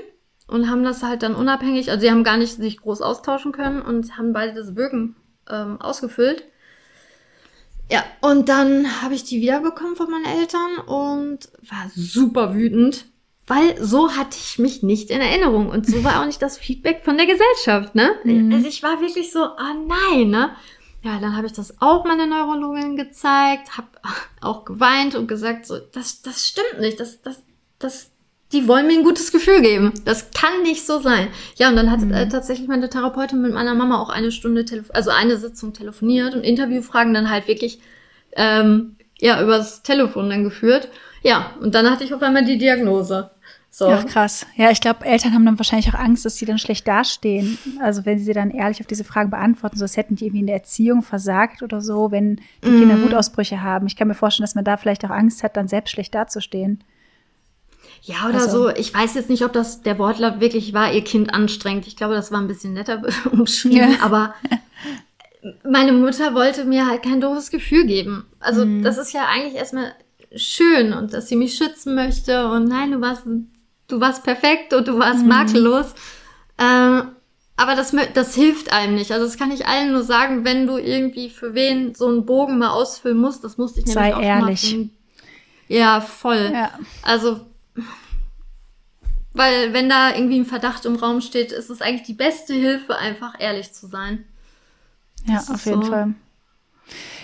und haben das halt dann unabhängig, also sie haben gar nicht sich groß austauschen können und haben beide diese Bögen ähm, ausgefüllt. Ja, und dann habe ich die wiederbekommen von meinen Eltern und war super wütend, weil so hatte ich mich nicht in Erinnerung und so war auch nicht das Feedback von der Gesellschaft, ne? Mhm. Also ich war wirklich so, oh nein, ne? Ja, dann habe ich das auch meiner Neurologin gezeigt, habe auch geweint und gesagt, so, das, das stimmt nicht, das, das, das, die wollen mir ein gutes Gefühl geben. Das kann nicht so sein. Ja, und dann hat mhm. äh, tatsächlich meine Therapeutin mit meiner Mama auch eine Stunde, also eine Sitzung telefoniert und Interviewfragen dann halt wirklich ähm, ja übers Telefon dann geführt. Ja, und dann hatte ich auf einmal die Diagnose. So. Ja, krass. Ja, ich glaube, Eltern haben dann wahrscheinlich auch Angst, dass sie dann schlecht dastehen. Also wenn sie dann ehrlich auf diese Fragen beantworten, so als hätten die irgendwie in der Erziehung versagt oder so, wenn die mm. Kinder Wutausbrüche haben. Ich kann mir vorstellen, dass man da vielleicht auch Angst hat, dann selbst schlecht dazustehen. Ja, oder also. so. Ich weiß jetzt nicht, ob das der Wortlaut wirklich war, ihr Kind anstrengt. Ich glaube, das war ein bisschen netter *laughs* umschrieben, ja. aber meine Mutter wollte mir halt kein doofes Gefühl geben. Also mm. das ist ja eigentlich erstmal schön und dass sie mich schützen möchte und nein, du warst du warst perfekt und du warst mhm. makellos. Ähm, aber das, das hilft einem nicht. Also das kann ich allen nur sagen, wenn du irgendwie für wen so einen Bogen mal ausfüllen musst, das musste ich nämlich Sei auch ehrlich. Mal ja, voll. Ja. Also, weil wenn da irgendwie ein Verdacht im Raum steht, ist es eigentlich die beste Hilfe, einfach ehrlich zu sein. Ja, auf jeden so. Fall.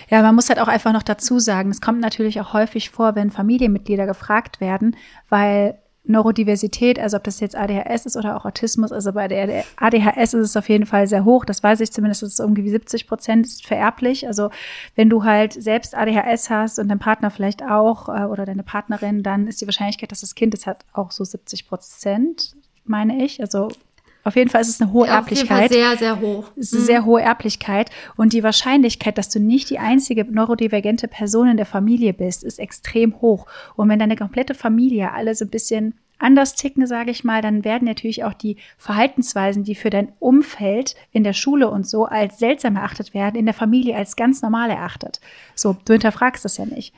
Ja, man muss halt auch einfach noch dazu sagen, es kommt natürlich auch häufig vor, wenn Familienmitglieder gefragt werden, weil Neurodiversität, also ob das jetzt ADHS ist oder auch Autismus, also bei der ADHS ist es auf jeden Fall sehr hoch, das weiß ich zumindest, dass es irgendwie 70 Prozent ist vererblich. Also wenn du halt selbst ADHS hast und dein Partner vielleicht auch äh, oder deine Partnerin, dann ist die Wahrscheinlichkeit, dass das Kind es hat, auch so 70 Prozent, meine ich. Also auf jeden Fall ist es eine hohe ja, Erblichkeit. Sehr, sehr hoch. Es ist eine mhm. sehr hohe Erblichkeit. Und die Wahrscheinlichkeit, dass du nicht die einzige neurodivergente Person in der Familie bist, ist extrem hoch. Und wenn deine komplette Familie alle so ein bisschen anders ticken, sage ich mal, dann werden natürlich auch die Verhaltensweisen, die für dein Umfeld in der Schule und so als seltsam erachtet werden, in der Familie als ganz normal erachtet. So, du hinterfragst das ja nicht.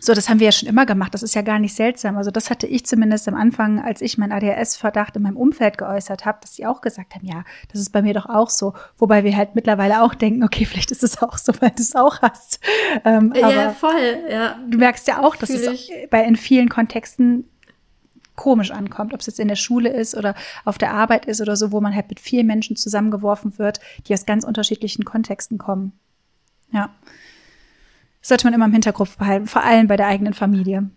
So, das haben wir ja schon immer gemacht. Das ist ja gar nicht seltsam. Also das hatte ich zumindest am Anfang, als ich meinen ADHS-Verdacht in meinem Umfeld geäußert habe, dass sie auch gesagt haben, ja, das ist bei mir doch auch so. Wobei wir halt mittlerweile auch denken, okay, vielleicht ist es auch so, weil du es auch hast. Ähm, ja, voll. Ja. Du merkst ja auch, dass Fühl es bei in vielen Kontexten komisch ankommt, ob es jetzt in der Schule ist oder auf der Arbeit ist oder so, wo man halt mit vielen Menschen zusammengeworfen wird, die aus ganz unterschiedlichen Kontexten kommen. Ja. Sollte man immer im Hinterkopf behalten, vor allem bei der eigenen Familie.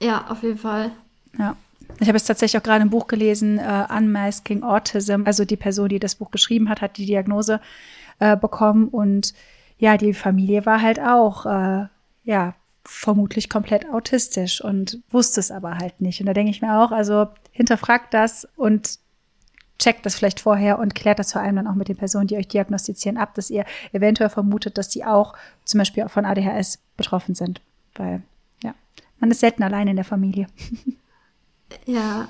Ja, auf jeden Fall. Ja. Ich habe jetzt tatsächlich auch gerade ein Buch gelesen, uh, Unmasking Autism. Also die Person, die das Buch geschrieben hat, hat die Diagnose uh, bekommen und ja, die Familie war halt auch, uh, ja, vermutlich komplett autistisch und wusste es aber halt nicht. Und da denke ich mir auch, also hinterfragt das und checkt das vielleicht vorher und klärt das vor allem dann auch mit den Personen, die euch diagnostizieren, ab, dass ihr eventuell vermutet, dass die auch zum Beispiel von ADHS betroffen sind. Weil, ja, man ist selten allein in der Familie. *laughs* Ja.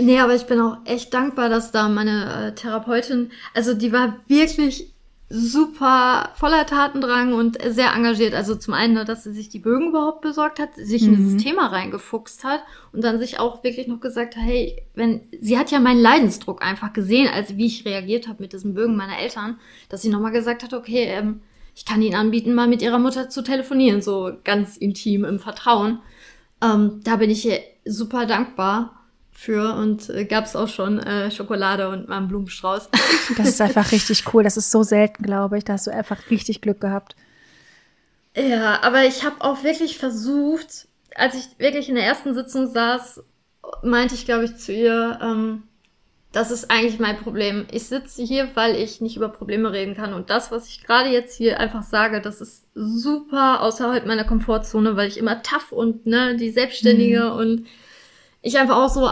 Nee, aber ich bin auch echt dankbar, dass da meine äh, Therapeutin, also die war wirklich super voller Tatendrang und sehr engagiert. Also zum einen, dass sie sich die Bögen überhaupt besorgt hat, sich mhm. in dieses Thema reingefuchst hat und dann sich auch wirklich noch gesagt hat, hey, wenn sie hat ja meinen Leidensdruck einfach gesehen, als wie ich reagiert habe mit diesen Bögen meiner Eltern, dass sie nochmal gesagt hat, okay, ähm, ich kann ihnen anbieten, mal mit ihrer Mutter zu telefonieren, so ganz intim im Vertrauen. Ähm, da bin ich ihr super dankbar für und äh, gab es auch schon äh, Schokolade und mal einen Blumenstrauß. Das ist einfach richtig cool. Das ist so selten, glaube ich. Da hast du einfach richtig Glück gehabt. Ja, aber ich habe auch wirklich versucht, als ich wirklich in der ersten Sitzung saß, meinte ich, glaube ich, zu ihr, ähm, das ist eigentlich mein Problem. Ich sitze hier, weil ich nicht über Probleme reden kann. Und das, was ich gerade jetzt hier einfach sage, das ist super außerhalb meiner Komfortzone, weil ich immer tough und ne, die Selbstständige mhm. und ich einfach auch so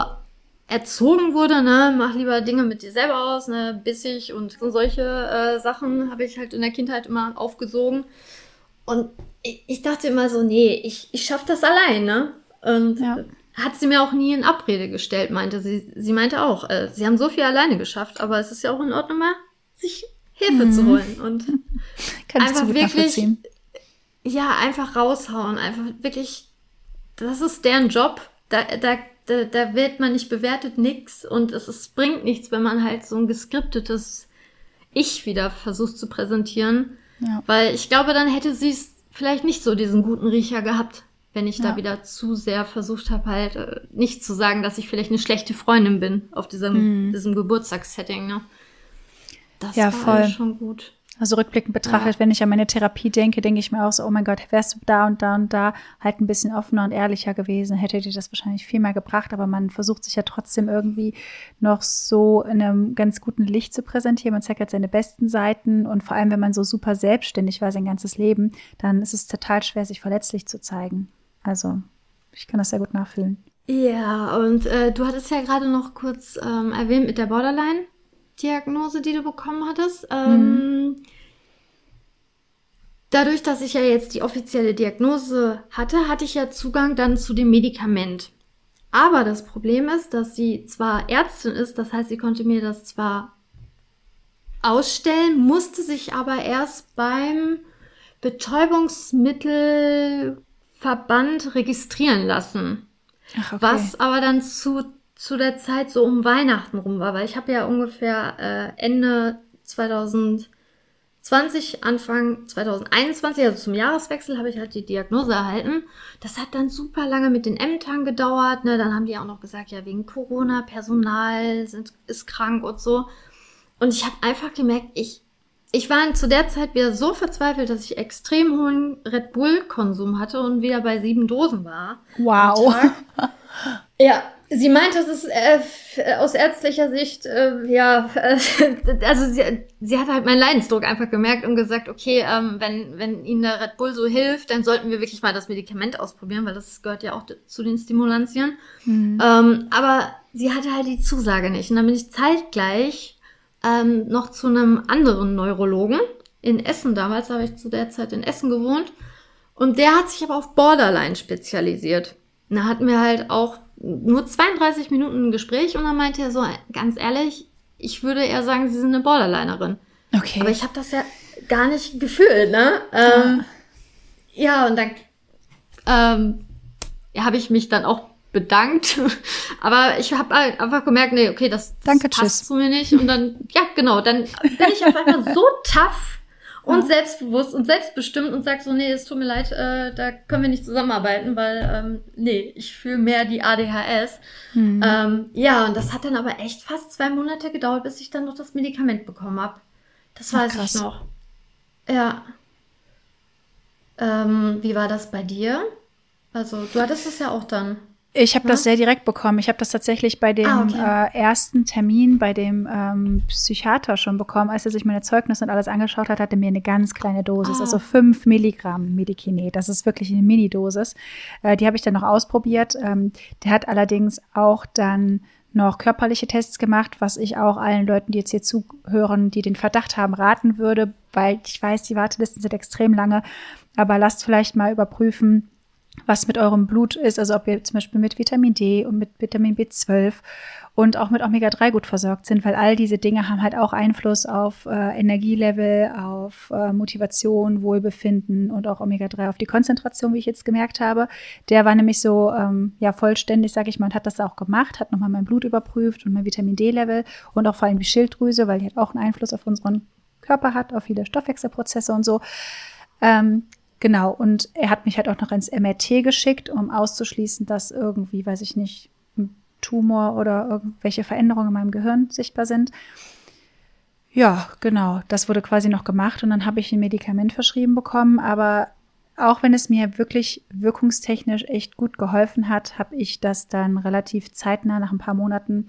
erzogen wurde, ne, mach lieber Dinge mit dir selber aus, ne, bissig und solche äh, Sachen habe ich halt in der Kindheit immer aufgesogen. Und ich, ich dachte immer so, nee, ich, ich schaff das allein, ne? Und ja. hat sie mir auch nie in Abrede gestellt, meinte sie. Sie meinte auch, äh, sie haben so viel alleine geschafft, aber es ist ja auch in Ordnung mal, sich Hilfe mhm. zu holen und *laughs* Kann einfach wirklich, ja, einfach raushauen, einfach wirklich, das ist deren Job. Da, da da, da wird man nicht bewertet, nix. Und es, es bringt nichts, wenn man halt so ein geskriptetes Ich wieder versucht zu präsentieren. Ja. Weil ich glaube, dann hätte sie es vielleicht nicht so diesen guten Riecher gehabt wenn ich Ja. da wieder zu sehr versucht habe, halt äh, nicht zu sagen, dass ich vielleicht eine schlechte Freundin bin auf diesem, Mhm. diesem Geburtstagssetting. Ne? Das Ja, war voll. schon gut. Also rückblickend betrachtet, wenn ich an meine Therapie denke, denke ich mir auch so, oh mein Gott, wärst du da und da und da halt ein bisschen offener und ehrlicher gewesen, hätte dir das wahrscheinlich viel mehr gebracht, aber man versucht sich ja trotzdem irgendwie noch so in einem ganz guten Licht zu präsentieren. Man zeigt halt seine besten Seiten und vor allem, wenn man so super selbstständig war sein ganzes Leben, dann ist es total schwer, sich verletzlich zu zeigen. Also, ich kann das sehr gut nachfühlen. Ja, und äh, du hattest ja gerade noch kurz ähm, erwähnt mit der Borderline-Diagnose, die du bekommen hattest. Ähm, Dadurch, dass ich ja jetzt die offizielle Diagnose hatte, hatte ich ja Zugang dann zu dem Medikament. Aber das Problem ist, dass sie zwar Ärztin ist, das heißt, sie konnte mir das zwar ausstellen, musste sich aber erst beim Betäubungsmittelverband registrieren lassen. Ach, okay. Was aber dann zu, zu der Zeit so um Weihnachten rum war, weil ich habe ja ungefähr äh, Ende 2020, Anfang 2021, also zum Jahreswechsel, habe ich halt die Diagnose erhalten. Das hat dann super lange mit den Ämtern gedauert. Ne? Dann haben die auch noch gesagt, ja, wegen Corona, Personal sind, ist krank und so. Und ich habe einfach gemerkt, ich, ich war zu der Zeit wieder so verzweifelt, dass ich extrem hohen Red Bull-Konsum hatte und wieder bei sieben Dosen war. Wow. *laughs* Ja, sie meinte, es ist äh, f- aus ärztlicher Sicht, äh, ja, äh, *laughs* also sie, sie hat halt meinen Leidensdruck einfach gemerkt und gesagt, okay, ähm, wenn, wenn Ihnen der Red Bull so hilft, dann sollten wir wirklich mal das Medikament ausprobieren, weil das gehört ja auch zu den Stimulantien. Mhm. Ähm, aber sie hatte halt die Zusage nicht. Und dann bin ich zeitgleich ähm, noch zu einem anderen Neurologen in Essen damals, habe ich zu der Zeit in Essen gewohnt. Und der hat sich aber auf Borderline spezialisiert. Da hatten wir halt auch nur 32 Minuten ein Gespräch und dann meinte er so, ganz ehrlich, ich würde eher sagen, Sie sind eine Borderlinerin. Okay. Aber ich habe das ja gar nicht gefühlt, ne? Ähm, ja, und dann ähm, ja, habe ich mich dann auch bedankt. *laughs* Aber ich habe halt einfach gemerkt, nee, okay, das, das Danke, passt tschüss. zu mir nicht. Und dann, ja, genau, dann bin ich auf einmal so *laughs* tough und selbstbewusst und selbstbestimmt und sag so, nee, es tut mir leid, äh, da können wir nicht zusammenarbeiten, weil, ähm, nee, ich fühle mehr die ADHS. Mhm. Ähm, ja, und das hat dann aber echt fast zwei Monate gedauert, bis ich dann noch das Medikament bekommen habe. Das Ach, weiß krass. ich noch. Ja. Ähm, wie war das bei dir? Also, du hattest es ja auch dann. Ich habe das sehr direkt bekommen. Ich habe das tatsächlich bei dem Ah, okay. äh, ersten Termin bei dem ähm, Psychiater schon bekommen. Als er sich meine Zeugnisse und alles angeschaut hat, hat er mir eine ganz kleine Dosis, Ah. also 5 Milligramm Medikinet. Das ist wirklich eine Mini-Dosis. Äh, die habe ich dann noch ausprobiert. Ähm, der hat allerdings auch dann noch körperliche Tests gemacht, was ich auch allen Leuten, die jetzt hier zuhören, die den Verdacht haben, raten würde, weil ich weiß, die Wartelisten sind extrem lange. Aber lasst vielleicht mal überprüfen, was mit eurem Blut ist, also ob ihr zum Beispiel mit Vitamin D und mit Vitamin B12 und auch mit Omega-3 gut versorgt sind, weil all diese Dinge haben halt auch Einfluss auf äh, Energielevel, auf äh, Motivation, Wohlbefinden und auch Omega-3 auf die Konzentration, wie ich jetzt gemerkt habe. Der war nämlich so ähm, ja vollständig, sag ich mal, und hat das auch gemacht, hat nochmal mein Blut überprüft und mein Vitamin D-Level und auch vor allem die Schilddrüse, weil die hat auch einen Einfluss auf unseren Körper hat, auf viele Stoffwechselprozesse und so. Ähm, genau, und er hat mich halt auch noch ins MRT geschickt, um auszuschließen, dass irgendwie, weiß ich nicht, ein Tumor oder irgendwelche Veränderungen in meinem Gehirn sichtbar sind. Ja, genau, das wurde quasi noch gemacht und dann habe ich ein Medikament verschrieben bekommen, aber auch wenn es mir wirklich wirkungstechnisch echt gut geholfen hat, habe ich das dann relativ zeitnah nach ein paar Monaten,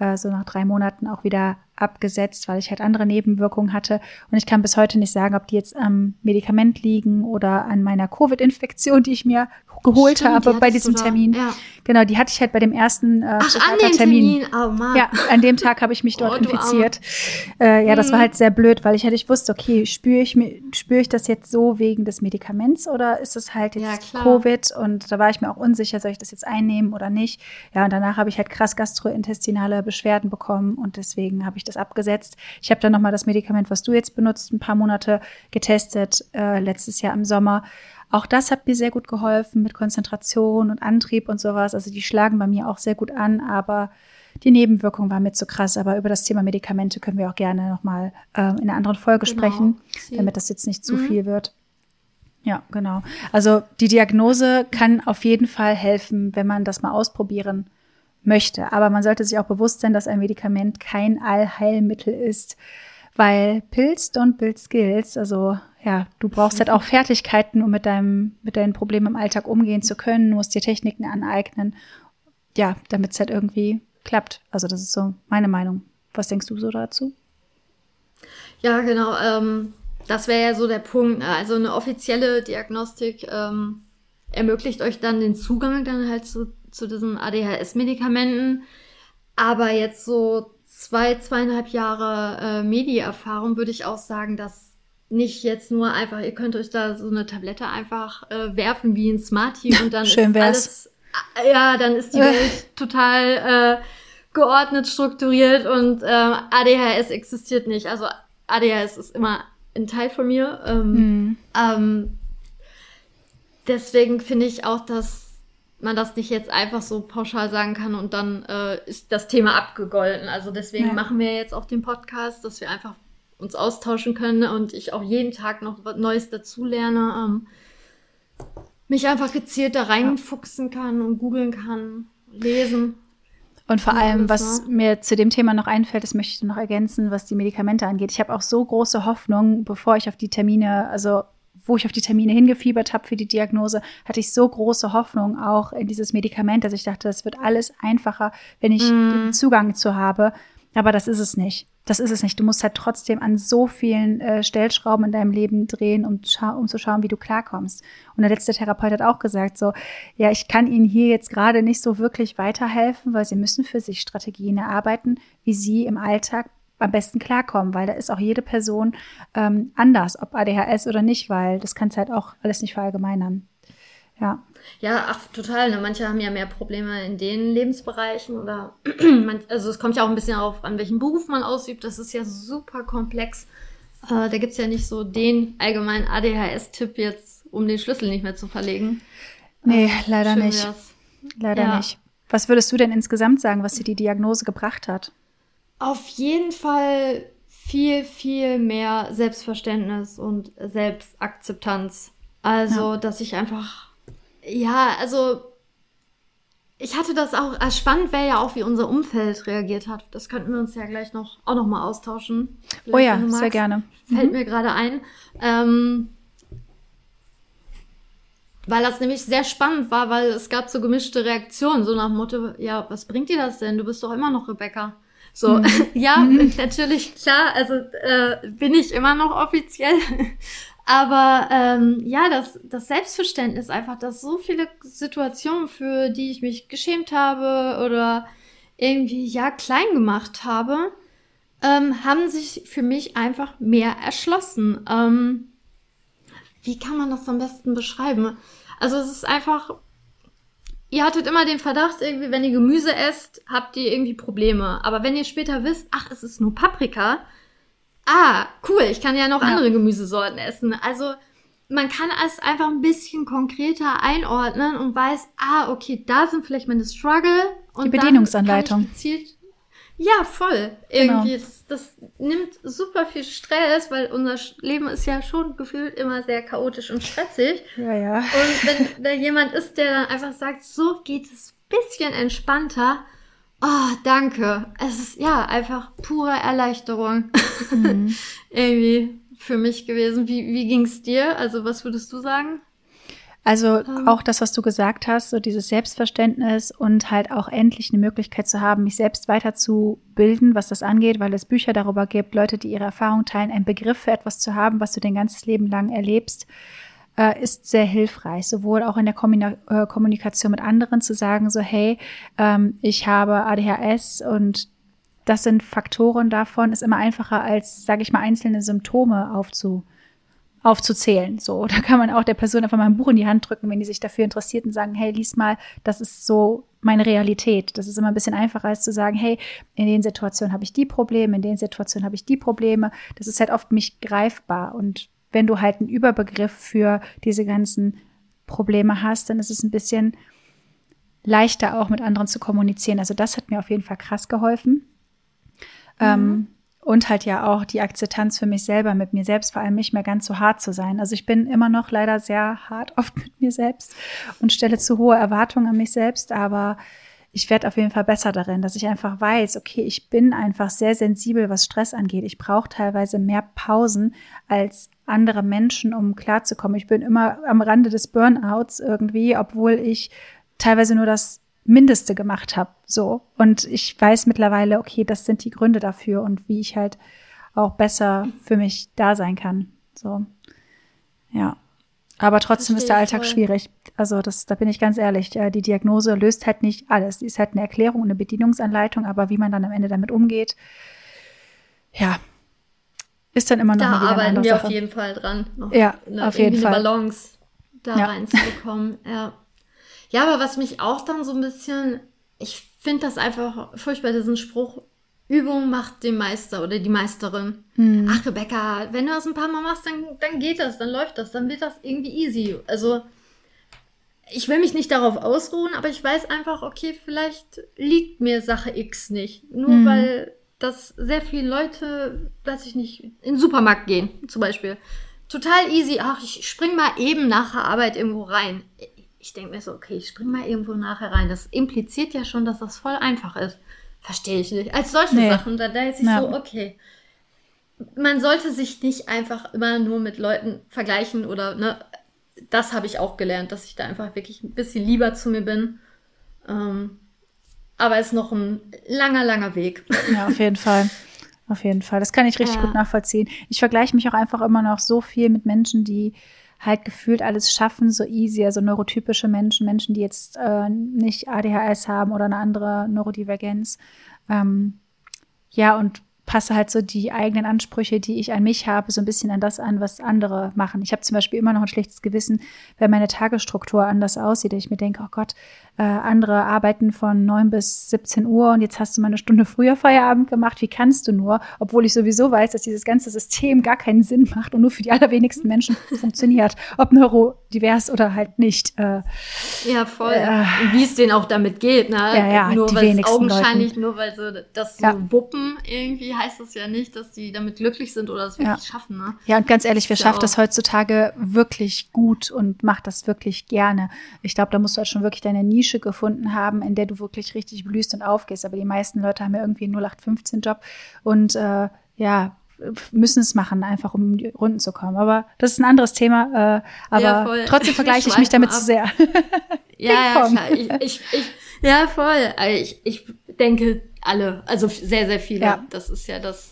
äh, so nach drei Monaten auch wieder abgesetzt, weil ich halt andere Nebenwirkungen hatte. Und ich kann bis heute nicht sagen, ob die jetzt am Medikament liegen oder an meiner Covid-Infektion, die ich mir geholt Stimmt, habe bei diesem da. Termin. Ja. Genau, die hatte ich halt bei dem ersten äh, Ach, an dem Psychiatertermin. Termin. Oh Mann. Ja, an dem Tag habe ich mich dort Oh, infiziert. Äh, ja, das war Mhm. halt sehr blöd, weil ich halt nicht wusste, okay, spüre ich, spüre ich das jetzt so wegen des Medikaments oder ist es halt Ja, jetzt klar. Covid? Und da war ich mir auch unsicher, soll ich das jetzt einnehmen oder nicht? Ja, und danach habe ich halt krass gastrointestinale Beschwerden bekommen und deswegen habe ich das abgesetzt. Ich habe dann nochmal das Medikament, was du jetzt benutzt, ein paar Monate getestet, äh, letztes Jahr im Sommer. Auch das hat mir sehr gut geholfen mit Konzentration und Antrieb und sowas. Also die schlagen bei mir auch sehr gut an, aber die Nebenwirkung war mir zu krass. Aber über das Thema Medikamente können wir auch gerne nochmal ähm, in einer anderen Folge Genau. sprechen, damit das jetzt nicht zu Mhm. viel wird. Ja, genau. Also die Diagnose kann auf jeden Fall helfen, wenn man das mal ausprobieren möchte. Aber man sollte sich auch bewusst sein, dass ein Medikament kein Allheilmittel ist, weil Pills don't build skills. Also ja, du brauchst halt auch Fertigkeiten, um mit deinem, mit deinen Problemen im Alltag umgehen zu können. Du musst dir Techniken aneignen. Ja, damit es halt irgendwie klappt. Also das ist so meine Meinung. Was denkst du so dazu? Ja, genau. Ähm, das wäre ja so der Punkt. Ne? Also eine offizielle Diagnostik ähm, ermöglicht euch dann den Zugang dann halt zu, zu diesen ADHS-Medikamenten. Aber jetzt so zwei, zweieinhalb Jahre äh, Medi-Erfahrung würde ich auch sagen, dass nicht jetzt nur einfach, ihr könnt euch da so eine Tablette einfach äh, werfen wie ein Smartie und dann Schön ist wär's. alles, äh, ja, dann ist die Welt total äh, geordnet, strukturiert und äh, ADHS existiert nicht. Also ADHS ist immer ein Teil von mir. Ähm, mhm. ähm, deswegen finde ich auch, dass man das nicht jetzt einfach so pauschal sagen kann und dann äh, ist das Thema abgegolten. Also deswegen ja. machen wir jetzt auch den Podcast, dass wir einfach uns austauschen können und ich auch jeden Tag noch was Neues dazulerne, ähm, mich einfach gezielt da reinfuchsen kann und googeln kann, lesen. Und vor allem, was mir zu dem Thema noch einfällt, das möchte ich noch ergänzen, was die Medikamente angeht. Ich habe auch so große Hoffnung, bevor ich auf die Termine, also wo ich auf die Termine hingefiebert habe für die Diagnose, hatte ich so große Hoffnung auch in dieses Medikament, dass ich dachte, das wird alles einfacher, wenn ich mm. den Zugang zu habe. Aber das ist es nicht. Das ist es nicht. Du musst halt trotzdem an so vielen äh, Stellschrauben in deinem Leben drehen, um, um zu schauen, wie du klarkommst. Und der letzte Therapeut hat auch gesagt, so, ja, ich kann Ihnen hier jetzt gerade nicht so wirklich weiterhelfen, weil Sie müssen für sich Strategien erarbeiten, wie Sie im Alltag am besten klarkommen, weil da ist auch jede Person ähm, anders, ob ADHS oder nicht, weil das kannst halt auch alles nicht verallgemeinern. Ja. Ja, ach, total. Ne? Manche haben ja mehr Probleme in den Lebensbereichen oder *clears throat* also es kommt ja auch ein bisschen auf, an welchem Beruf man ausübt. Das ist ja super komplex. Äh, da gibt's ja nicht so den allgemeinen ADHS-Tipp jetzt, um den Schlüssel nicht mehr zu verlegen. Nee, äh, leider nicht. Wär's. Leider ja. nicht. Was würdest du denn insgesamt sagen, was dir die Diagnose gebracht hat? Auf jeden Fall viel, viel mehr Selbstverständnis und Selbstakzeptanz. Also, ja. dass ich einfach, ja, also ich hatte das auch, als spannend wäre ja auch, wie unser Umfeld reagiert hat. Das könnten wir uns ja gleich noch auch noch mal austauschen. Vielleicht, oh ja, magst, sehr gerne. Fällt mhm. mir gerade ein. Ähm, weil das nämlich sehr spannend war, weil es gab so gemischte Reaktionen, so nach dem Motto, ja, was bringt dir das denn? Du bist doch immer noch Rebecca. So, mhm. *laughs* ja, mhm. natürlich, klar, also äh, bin ich immer noch offiziell. *laughs* Aber ähm, ja, das, das Selbstverständnis einfach, dass so viele Situationen, für die ich mich geschämt habe oder irgendwie ja klein gemacht habe, ähm, haben sich für mich einfach mehr erschlossen. Ähm, wie kann man das am besten beschreiben? Also es ist einfach ihr hattet immer den Verdacht, irgendwie, wenn ihr Gemüse esst, habt ihr irgendwie Probleme. Aber wenn ihr später wisst, ach, es ist nur Paprika, ah, cool, ich kann ja noch ja. andere Gemüsesorten essen. Also man kann es einfach ein bisschen konkreter einordnen und weiß, ah, okay, da sind vielleicht meine Struggle. Und Die Bedienungsanleitung. gezielt ja, voll. Irgendwie. Genau. Das, das, nimmt super viel Stress, weil unser Leben ist ja schon gefühlt immer sehr chaotisch und stressig. Ja, ja. Und wenn *laughs* da jemand ist, der dann einfach sagt, so geht es bisschen entspannter, oh, danke. Es ist ja einfach pure Erleichterung. Mhm. *laughs* Irgendwie für mich gewesen. Wie, wie ging es dir? Also, was würdest du sagen? Also ähm. auch das, was du gesagt hast, so dieses Selbstverständnis und halt auch endlich eine Möglichkeit zu haben, mich selbst weiterzubilden, was das angeht, weil es Bücher darüber gibt, Leute, die ihre Erfahrung teilen, einen Begriff für etwas zu haben, was du dein ganzes Leben lang erlebst, äh, ist sehr hilfreich, sowohl auch in der äh, Kommunikation mit anderen zu sagen, so hey, ähm, ich habe ADHS und das sind Faktoren davon, ist immer einfacher als, sage ich mal, einzelne Symptome aufzu aufzuzählen. So, *laughs* da kann man auch der Person einfach mal ein Buch in die Hand drücken, wenn die sich dafür interessiert und sagen, hey, lies mal, das ist so meine Realität. Das ist immer ein bisschen einfacher als zu sagen, hey, in den Situationen habe ich die Probleme, in den Situationen habe ich die Probleme. Das ist halt oft nicht greifbar. Und wenn du halt einen Überbegriff für diese ganzen Probleme hast, dann ist es ein bisschen leichter auch mit anderen zu kommunizieren. Also das hat mir auf jeden Fall krass geholfen. Mhm. Ähm, und halt ja auch die Akzeptanz für mich selber, mit mir selbst vor allem nicht mehr ganz so hart zu sein. Also ich bin immer noch leider sehr hart *laughs* oft mit mir selbst und stelle zu hohe Erwartungen an mich selbst, aber ich werde auf jeden Fall besser darin, dass ich einfach weiß, okay, ich bin einfach sehr sensibel, was Stress angeht. Ich brauche teilweise mehr Pausen als andere Menschen, um klarzukommen. Ich bin immer am Rande des Burnouts irgendwie, obwohl ich teilweise nur das Mindeste gemacht habe. So. Und ich weiß mittlerweile, okay, das sind die Gründe dafür und wie ich halt auch besser für mich da sein kann. So. Ja. Aber trotzdem ist der Alltag voll. schwierig. Also das, da bin ich ganz ehrlich. Äh, die Diagnose löst halt nicht alles. Die ist halt eine Erklärung, eine Bedienungsanleitung, aber wie man dann am Ende damit umgeht, ja, ist dann immer noch da arbeiten wir Sache. auf jeden Fall dran. Noch ja, eine, auf jeden Fall. Balance da ja. reinzubekommen. Ja. Ja, aber was mich auch dann so ein bisschen, ich finde das einfach furchtbar, diesen Spruch, Übung macht den Meister oder die Meisterin. Hm. Ach, Rebecca, wenn du das ein paar Mal machst, dann, dann geht das, dann läuft das, dann wird das irgendwie easy. Also, ich will mich nicht darauf ausruhen, aber ich weiß einfach, okay, vielleicht liegt mir Sache X nicht. Nur hm. weil das sehr viele Leute, weiß ich nicht, in den Supermarkt gehen, zum Beispiel. Total easy. Ach, ich spring mal eben nach der Arbeit irgendwo rein ich denke mir so, okay, ich spring mal irgendwo nachher rein. Das impliziert ja schon, dass das voll einfach ist. Verstehe ich nicht. Als solche nee. Sachen, da, da ist ich ja. so, okay. Man sollte sich nicht einfach immer nur mit Leuten vergleichen oder, ne, das habe ich auch gelernt, dass ich da einfach wirklich ein bisschen lieber zu mir bin. Ähm, aber es ist noch ein langer, langer Weg. Ja, auf jeden Fall. Auf jeden Fall. Das kann ich richtig ja. gut nachvollziehen. Ich vergleiche mich auch einfach immer noch so viel mit Menschen, die halt gefühlt alles schaffen, so easy, also neurotypische Menschen, Menschen, die jetzt äh, nicht ADHS haben oder eine andere Neurodivergenz. Ähm, ja, und passe halt so die eigenen Ansprüche, die ich an mich habe, so ein bisschen an das an, was andere machen. Ich habe zum Beispiel immer noch ein schlechtes Gewissen, wenn meine Tagesstruktur anders aussieht. Ich mir denke, oh Gott, äh, andere arbeiten von neun bis 17 Uhr und jetzt hast du mal eine Stunde früher Feierabend gemacht. Wie kannst du nur? Obwohl ich sowieso weiß, dass dieses ganze System gar keinen Sinn macht und nur für die allerwenigsten Menschen *laughs* funktioniert. Ob neurodivers oder halt nicht. Äh, ja, voll. Äh, wie es denen auch damit geht, ne? Ja, ja, nur weil es augenscheinlich, Leuten. nur weil sie das so ja. wuppen, irgendwie heißt das ja nicht, dass die damit glücklich sind oder es wirklich ja. schaffen, ne? Ja, und ganz ehrlich, wer schafft das heutzutage wirklich gut und macht das wirklich gerne? Ich glaube, da musst du halt schon wirklich deine Nische Nische gefunden haben, in der du wirklich richtig blühst und aufgehst. Aber die meisten Leute haben ja irgendwie einen 0815-Job und äh, ja, müssen es machen, einfach um die Runden zu kommen. Aber das ist ein anderes Thema. Äh, aber ja, trotzdem vergleiche ich mich damit ab. zu sehr. *laughs* ja, ja. Ich, ich, ich, ja, voll. Ich, ich denke alle, also sehr, sehr viele. Ja. Das ist ja das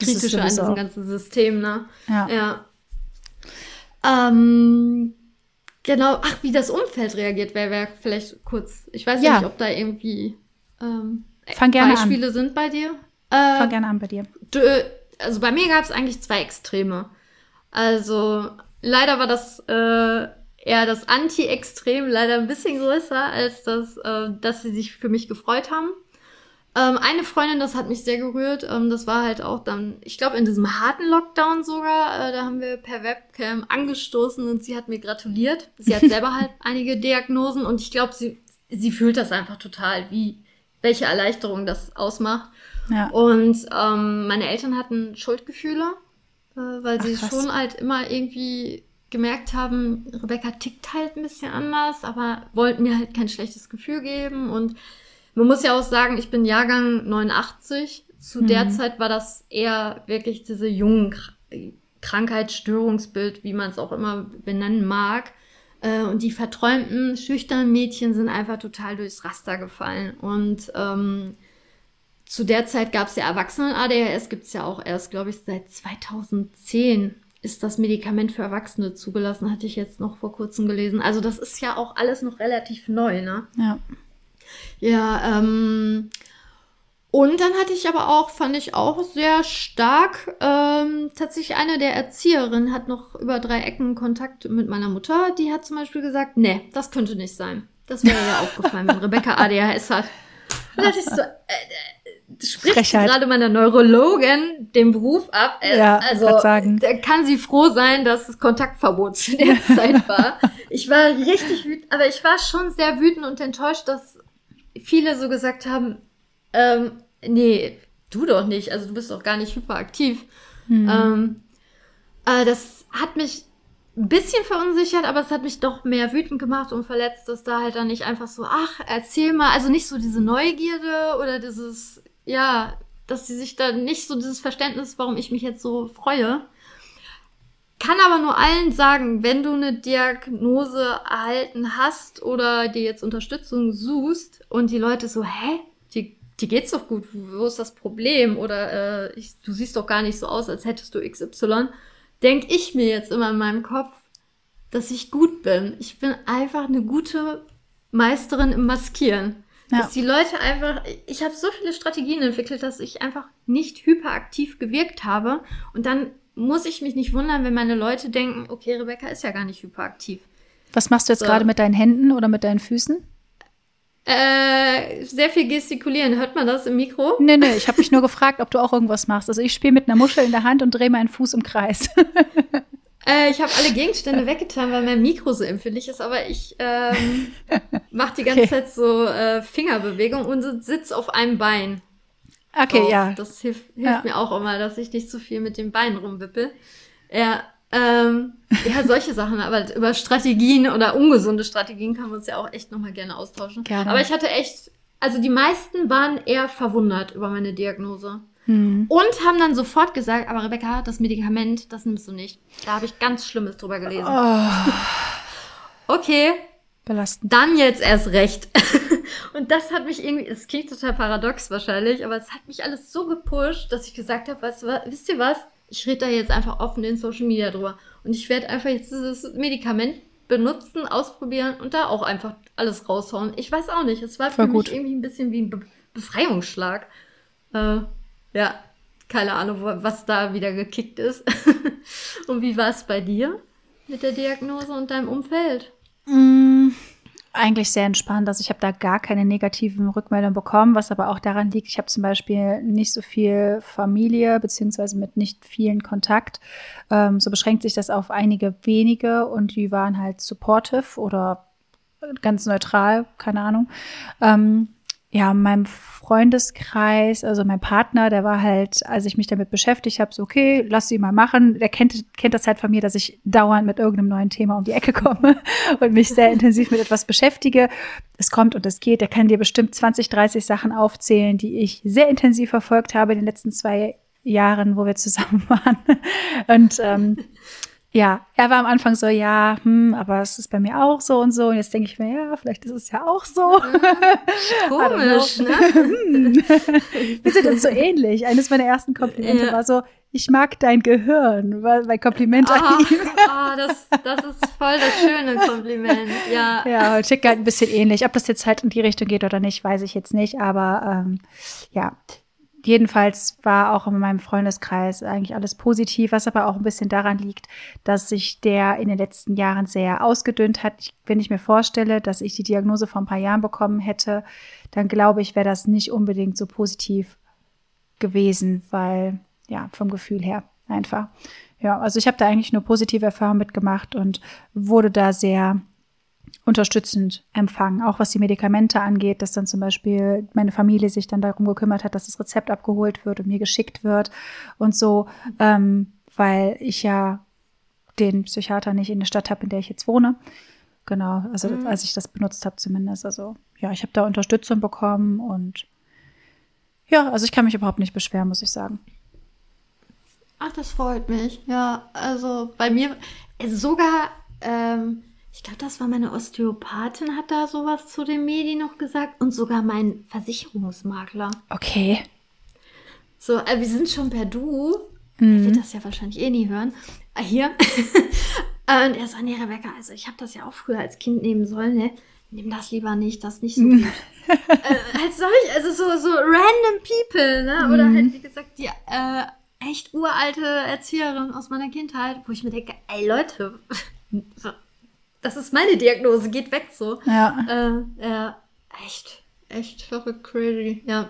Kritische das an diesem ganzen System, ne? Ja. ja. Ähm, Genau, ach, wie das Umfeld reagiert, wäre wär vielleicht kurz. Ich weiß ja. nicht, ob da irgendwie ähm, Beispiele an. sind bei dir. Äh, Fang gerne an bei dir. Also bei mir gab es eigentlich zwei Extreme. Also leider war das äh, eher das Anti-Extrem leider ein bisschen größer, als das, äh, dass sie sich für mich gefreut haben. Ähm, eine Freundin, das hat mich sehr gerührt. Ähm, das war halt auch dann, ich glaube, in diesem harten Lockdown sogar. Äh, da haben wir per Webcam angestoßen und sie hat mir gratuliert. Sie hat *laughs* selber halt einige Diagnosen und ich glaube, sie, sie fühlt das einfach total, wie welche Erleichterung das ausmacht. Ja. Und ähm, meine Eltern hatten Schuldgefühle, äh, weil sie Ach, schon halt immer irgendwie gemerkt haben, Rebecca tickt halt ein bisschen anders, aber wollten mir halt kein schlechtes Gefühl geben und man muss ja auch sagen, ich bin Jahrgang 89. Zu mhm. der Zeit war das eher wirklich diese jungen Krankheitsstörungsbild, wie man es auch immer benennen mag. Äh, und die verträumten, schüchternen Mädchen sind einfach total durchs Raster gefallen. Und ähm, zu der Zeit gab es ja Erwachsenen-ADHS, gibt es ja auch erst, glaube ich, seit 2010 ist das Medikament für Erwachsene zugelassen, hatte ich jetzt noch vor kurzem gelesen. Also das ist ja auch alles noch relativ neu, ne? Ja. Ja, ähm, und dann hatte ich aber auch, fand ich auch sehr stark, ähm, tatsächlich eine der Erzieherinnen hat noch über drei Ecken Kontakt mit meiner Mutter. Die hat zum Beispiel gesagt, nee, das könnte nicht sein. Das wäre ja aufgefallen, wenn Rebecca ADHS hat. Da dachte ich so, äh, äh, spricht gerade meiner Neurologin den Beruf ab. Äh, ja, also kann sie froh sein, dass es Kontaktverbot zu der *laughs* Zeit war. Ich war richtig wütend, aber ich war schon sehr wütend und enttäuscht, dass viele so gesagt haben, ähm, nee, du doch nicht, also du bist doch gar nicht hyperaktiv. Mhm. Ähm, äh, das hat mich ein bisschen verunsichert, aber es hat mich doch mehr wütend gemacht und verletzt, dass da halt dann nicht einfach so, ach, erzähl mal, also nicht so diese Neugierde oder dieses, ja, dass sie sich da nicht so dieses Verständnis, warum ich mich jetzt so freue. Kann aber nur allen sagen, wenn du eine Diagnose erhalten hast oder dir jetzt Unterstützung suchst und die Leute so, hä, die, die geht's doch gut, wo ist das Problem? Oder äh, ich, du siehst doch gar nicht so aus, als hättest du XY denke ich mir jetzt immer in meinem Kopf, dass ich gut bin. Ich bin einfach eine gute Meisterin im Maskieren. Ja. Dass die Leute einfach, ich habe so viele Strategien entwickelt, dass ich einfach nicht hyperaktiv gewirkt habe. Und dann muss ich mich nicht wundern, wenn meine Leute denken, okay, Rebecca ist ja gar nicht hyperaktiv. Was machst du jetzt so. gerade mit deinen Händen oder mit deinen Füßen? Äh, sehr viel gestikulieren. Hört man das im Mikro? Nee, nee, ich habe mich nur gefragt, ob du auch irgendwas machst. Also ich spiele mit einer Muschel in der Hand und drehe meinen Fuß im Kreis. *laughs* äh, ich habe alle Gegenstände weggetan, weil mein Mikro so empfindlich ist, aber ich ähm, mache die *laughs* ganze okay. Zeit so äh, Fingerbewegung und sitze auf einem Bein. Okay, drauf. ja. Das hilft, hilft ja. mir auch immer, dass ich nicht zu so viel mit den Beinen rumwippel. Ja, ähm, ja, solche Sachen, aber über Strategien oder ungesunde Strategien kann man uns ja auch echt nochmal gerne austauschen. Gerne. Aber ich hatte echt, also die meisten waren eher verwundert über meine Diagnose. Hm. Und haben dann sofort gesagt, aber Rebecca, das Medikament, das nimmst du nicht. Da habe ich ganz Schlimmes drüber gelesen. Oh. *laughs* Okay. Belastend. Dann jetzt erst recht. *laughs* Und das hat mich irgendwie, es klingt total paradox wahrscheinlich, aber es hat mich alles so gepusht, dass ich gesagt habe, weißt wisst ihr was? ich rede da jetzt einfach offen in Social Media drüber. Und ich werde einfach jetzt dieses Medikament benutzen, ausprobieren und da auch einfach alles raushauen. Ich weiß auch nicht. Es war Voll für gut. mich irgendwie ein bisschen wie ein Be Befreiungsschlag. Äh, ja, keine Ahnung, was da wieder gekickt ist. *laughs* und wie war es bei dir mit der Diagnose und deinem Umfeld? Mm, eigentlich sehr entspannt. Also ich habe da gar keine negativen Rückmeldungen bekommen, was aber auch daran liegt, ich habe zum Beispiel nicht so viel Familie beziehungsweise mit nicht vielen Kontakt. Ähm, so beschränkt sich das auf einige wenige und die waren halt supportive oder ganz neutral, keine Ahnung. Ähm, ja, meinem Freundeskreis, also mein Partner, der war halt, als ich mich damit beschäftigt habe, so, okay, lass sie mal machen. Der kennt, kennt das halt von mir, dass ich dauernd mit irgendeinem neuen Thema um die Ecke komme *laughs* und mich sehr intensiv mit etwas beschäftige. Es kommt und es geht. Der kann dir bestimmt 20, 30 Sachen aufzählen, die ich sehr intensiv verfolgt habe in den letzten zwei Jahren, wo wir zusammen *laughs* waren. Und ähm, ja, er war am Anfang so, ja, hm, aber es ist bei mir auch so und so. Und jetzt denke ich mir, ja, vielleicht ist es ja auch so. Ja, *laughs* komisch, ne? *laughs* Hm. Wir sind uns so ähnlich. Eines meiner ersten Komplimente ja. war so, ich mag dein Gehirn, weil mein Kompliment oh, an ihn. Oh, *laughs* das, das ist voll das schöne Kompliment, ja. Ja, und schick halt ein bisschen ähnlich. Ob das jetzt halt in die Richtung geht oder nicht, weiß ich jetzt nicht. Aber ähm, ja, jedenfalls war auch in meinem Freundeskreis eigentlich alles positiv, was aber auch ein bisschen daran liegt, dass sich der in den letzten Jahren sehr ausgedünnt hat. Ich, wenn ich mir vorstelle, dass ich die Diagnose vor ein paar Jahren bekommen hätte, dann glaube ich, wäre das nicht unbedingt so positiv gewesen, weil ja, vom Gefühl her einfach. Ja, also ich habe da eigentlich nur positive Erfahrungen mitgemacht und wurde da sehr unterstützend empfangen, auch was die Medikamente angeht, dass dann zum Beispiel meine Familie sich dann darum gekümmert hat, dass das Rezept abgeholt wird und mir geschickt wird und so, ähm, weil ich ja den Psychiater nicht in der Stadt habe, in der ich jetzt wohne. Genau, also mhm. als ich das benutzt habe zumindest. Also ja, ich habe da Unterstützung bekommen und ja, also ich kann mich überhaupt nicht beschweren, muss ich sagen. Ach, das freut mich. Ja, also bei mir sogar ähm, ich glaube, das war meine Osteopathin, hat da sowas zu den Medien noch gesagt und sogar mein Versicherungsmakler. Okay. So, äh, wir sind schon per Du. Mhm. Er wird das ja wahrscheinlich eh nie hören. Äh, hier. *laughs* und er sagt, nee, Rebecca, also ich habe das ja auch früher als Kind nehmen sollen, ne? Nimm das lieber nicht, das nicht so gut. äh, halt solch, also so, so random people, ne? Oder mhm. halt, wie gesagt, die äh, echt uralte Erzieherin aus meiner Kindheit, wo ich mir denke, ey Leute, *laughs* das ist meine Diagnose, geht weg so. Ja. Äh, ja, echt, echt verrückt crazy, ja.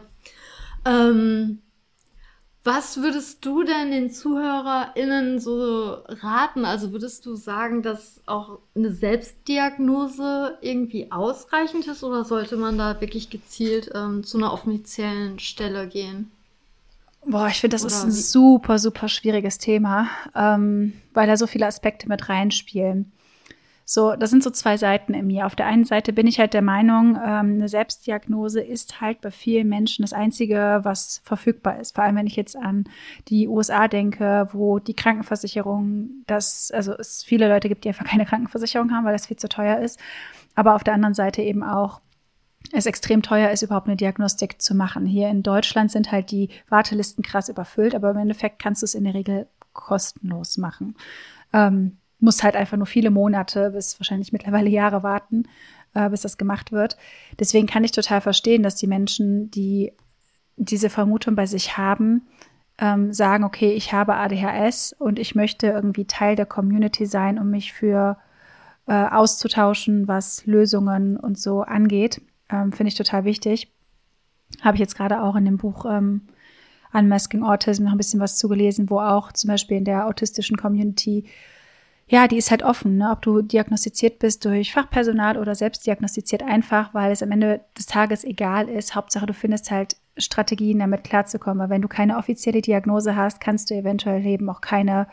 Ähm, was würdest du denn den ZuhörerInnen so raten? Also würdest du sagen, dass auch eine Selbstdiagnose irgendwie ausreichend ist oder sollte man da wirklich gezielt ähm, zu einer offiziellen Stelle gehen? Boah, ich finde, das Oder ist ein super, super schwieriges Thema, ähm, weil da so viele Aspekte mit reinspielen. So, das sind so zwei Seiten in mir. Auf der einen Seite bin ich halt der Meinung, ähm, eine Selbstdiagnose ist halt bei vielen Menschen das Einzige, was verfügbar ist. Vor allem, wenn ich jetzt an die USA denke, wo die Krankenversicherung, das, also es viele Leute gibt, die einfach keine Krankenversicherung haben, weil das viel zu teuer ist. Aber auf der anderen Seite eben auch es extrem teuer ist, überhaupt eine Diagnostik zu machen. Hier in Deutschland sind halt die Wartelisten krass überfüllt, aber im Endeffekt kannst du es in der Regel kostenlos machen. Ähm, muss halt einfach nur viele Monate bis wahrscheinlich mittlerweile Jahre warten, äh, bis das gemacht wird. Deswegen kann ich total verstehen, dass die Menschen, die diese Vermutung bei sich haben, ähm, sagen, okay, ich habe ADHS und ich möchte irgendwie Teil der Community sein, um mich für äh, auszutauschen, was Lösungen und so angeht. Ähm, Finde ich total wichtig. Habe ich jetzt gerade auch in dem Buch ähm, Unmasking Autism noch ein bisschen was zugelesen, wo auch zum Beispiel in der autistischen Community ja, die ist halt offen, ne? ob du diagnostiziert bist durch Fachpersonal oder selbst diagnostiziert einfach, weil es am Ende des Tages egal ist. Hauptsache, du findest halt Strategien, damit klarzukommen. Weil wenn du keine offizielle Diagnose hast, kannst du eventuell eben auch keine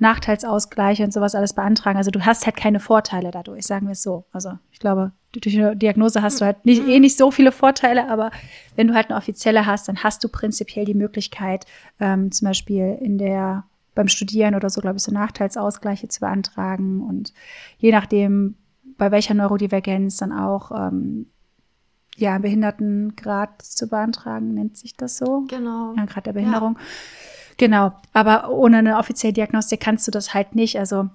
Nachteilsausgleiche und sowas alles beantragen. Also du hast halt keine Vorteile dadurch, sagen wir es so. Also ich glaube, durch eine Diagnose hast du halt nicht, eh nicht so viele Vorteile, aber wenn du halt eine offizielle hast, dann hast du prinzipiell die Möglichkeit, ähm, zum Beispiel in der beim Studieren oder so, glaube ich, so Nachteilsausgleiche zu beantragen und je nachdem, bei welcher Neurodivergenz dann auch ähm, ja, Behindertengrad zu beantragen, nennt sich das so? Genau. Ja, Grad der Behinderung. Ja. Genau, aber ohne eine offizielle Diagnostik kannst du das halt nicht. Also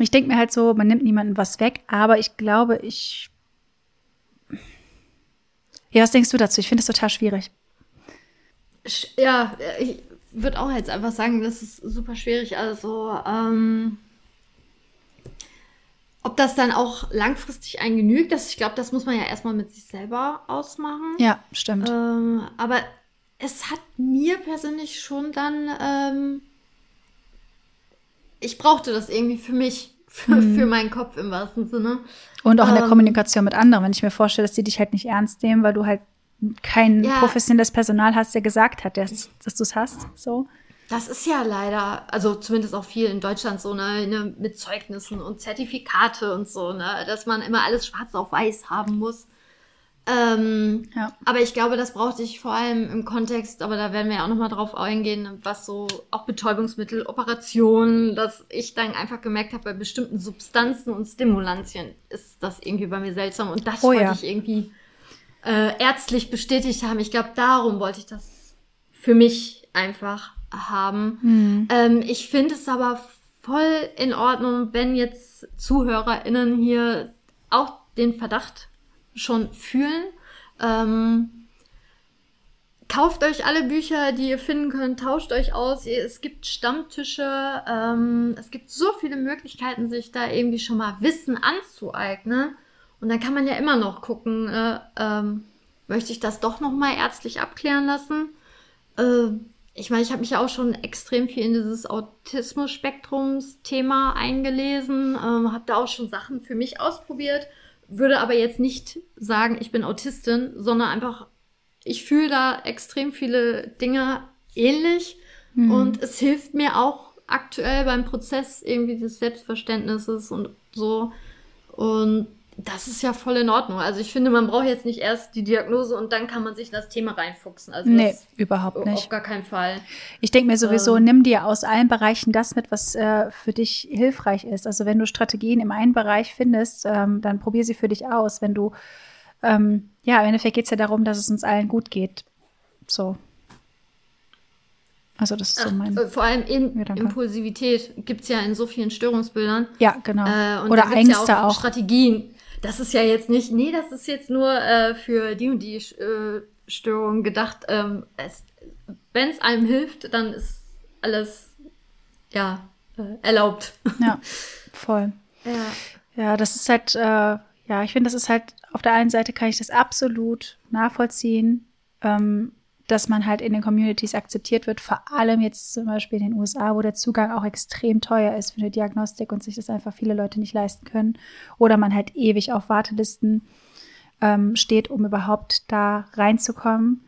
ich denke mir halt so, man nimmt niemandem was weg, aber ich glaube, ich. Ja, was denkst du dazu? Ich finde es total schwierig. Ja, ich, würde auch jetzt einfach sagen, das ist super schwierig. Also, ähm, ob das dann auch langfristig einen genügt, das, ich glaube, das muss man ja erstmal mit sich selber ausmachen. Ja, stimmt. Ähm, aber es hat mir persönlich schon dann, ähm, ich brauchte das irgendwie für mich, für, mhm. für meinen Kopf im wahrsten Sinne. Und auch in der ähm, Kommunikation mit anderen, wenn ich mir vorstelle, dass die dich halt nicht ernst nehmen, weil du halt kein ja. professionelles Personal hast, der gesagt hat, dass, dass du es hast. So. Das ist ja leider, also zumindest auch viel in Deutschland so, ne, ne, mit Zeugnissen und Zertifikate und so, ne, dass man immer alles schwarz auf weiß haben muss. Ähm, ja. Aber ich glaube, das brauchte ich vor allem im Kontext, aber da werden wir ja auch nochmal drauf eingehen, was so auch Betäubungsmittel, Operationen, dass ich dann einfach gemerkt habe, bei bestimmten Substanzen und Stimulantien ist das irgendwie bei mir seltsam und das oh, wollte ja. ich irgendwie äh, ärztlich bestätigt haben. Ich glaube, darum wollte ich das für mich einfach haben. Mhm. Ähm, ich finde es aber voll in Ordnung, wenn jetzt ZuhörerInnen hier auch den Verdacht schon fühlen. Ähm, kauft euch alle Bücher, die ihr finden könnt, tauscht euch aus. Es gibt Stammtische, ähm, es gibt so viele Möglichkeiten, sich da irgendwie schon mal Wissen anzueignen. Und dann kann man ja immer noch gucken, äh, ähm, möchte ich das doch nochmal ärztlich abklären lassen? Äh, ich meine, ich habe mich ja auch schon extrem viel in dieses Autismus-Spektrums-Thema eingelesen, ähm, habe da auch schon Sachen für mich ausprobiert, würde aber jetzt nicht sagen, ich bin Autistin, sondern einfach, ich fühle da extrem viele Dinge ähnlich mhm. und es hilft mir auch aktuell beim Prozess irgendwie des Selbstverständnisses und so. Und das ist ja voll in Ordnung. Also ich finde, man braucht jetzt nicht erst die Diagnose und dann kann man sich in das Thema reinfuchsen. Also nee, überhaupt nicht. Auf gar keinen Fall. Ich denke mir sowieso, ähm, nimm dir aus allen Bereichen das mit, was äh, für dich hilfreich ist. Also wenn du Strategien im einen Bereich findest, ähm, dann probier sie für dich aus. Wenn du, ähm, ja, im Endeffekt geht es ja darum, dass es uns allen gut geht. So. Also das ist so mein. Ach, vor allem in Gedanke. Impulsivität gibt es ja in so vielen Störungsbildern. Ja, genau. Äh, Oder Ängste ja auch, auch. Strategien das ist ja jetzt nicht, nee, das ist jetzt nur äh, für die und die äh, Störung gedacht. Ähm, Wenn es einem hilft, dann ist alles, ja, äh, erlaubt. *laughs* Ja, voll. ja. Ja, das ist halt, äh, ja, ich finde, das ist halt, auf der einen Seite kann ich das absolut nachvollziehen. Ähm, dass man halt in den Communities akzeptiert wird, vor allem jetzt zum Beispiel in den USA, wo der Zugang auch extrem teuer ist für eine Diagnostik und sich das einfach viele Leute nicht leisten können. Oder man halt ewig auf Wartelisten ähm, steht, um überhaupt da reinzukommen.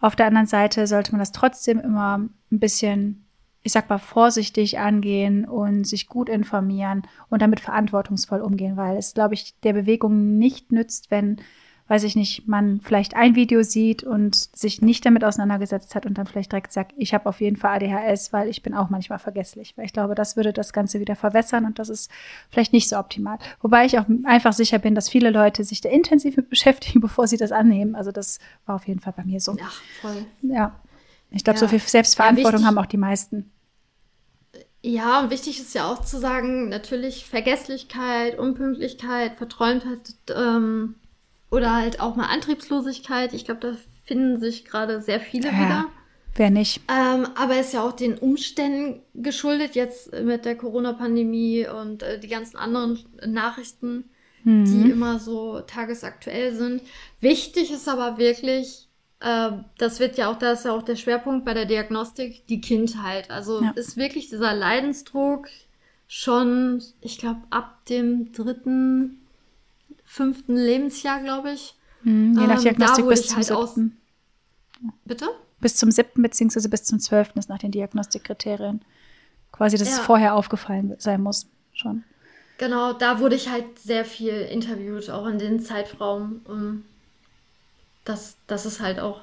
Auf der anderen Seite sollte man das trotzdem immer ein bisschen, ich sag mal, vorsichtig angehen und sich gut informieren und damit verantwortungsvoll umgehen, weil es, glaube ich, der Bewegung nicht nützt, wenn weiß ich nicht, man vielleicht ein Video sieht und sich nicht damit auseinandergesetzt hat und dann vielleicht direkt sagt, ich habe auf jeden Fall ADHS, weil ich bin auch manchmal vergesslich. Weil ich glaube, das würde das Ganze wieder verwässern und das ist vielleicht nicht so optimal. Wobei ich auch einfach sicher bin, dass viele Leute sich da intensiv mit *laughs* beschäftigen, bevor sie das annehmen. Also das war auf jeden Fall bei mir so. Ach, voll. Ja. Ich glaube, ja. so viel Selbstverantwortung ja, haben auch die meisten. Ja, und wichtig ist ja auch zu sagen, natürlich Vergesslichkeit, Unpünktlichkeit, Verträumtheit, ähm, oder halt auch mal Antriebslosigkeit. Ich glaube, da finden sich gerade sehr viele ja, wieder. Wer nicht? Ähm, aber ist ja auch den Umständen geschuldet, jetzt mit der Corona-Pandemie und äh, die ganzen anderen Nachrichten, mhm. die immer so tagesaktuell sind. Wichtig ist aber wirklich, äh, das wird ja auch, da ist ja auch der Schwerpunkt bei der Diagnostik, die Kindheit. Also ja. ist wirklich dieser Leidensdruck schon, ich glaube, ab dem dritten fünften Lebensjahr, glaube ich. Hm, je nach ähm, Diagnostik ähm, bis zum halt siebten. Bitte? Bis zum siebten beziehungsweise bis zum zwölften ist nach den Diagnostikkriterien. Quasi, dass ja. es vorher aufgefallen sein muss schon. Genau, da wurde ich halt sehr viel interviewt, auch in den Zeitraum. Um, das, das ist halt auch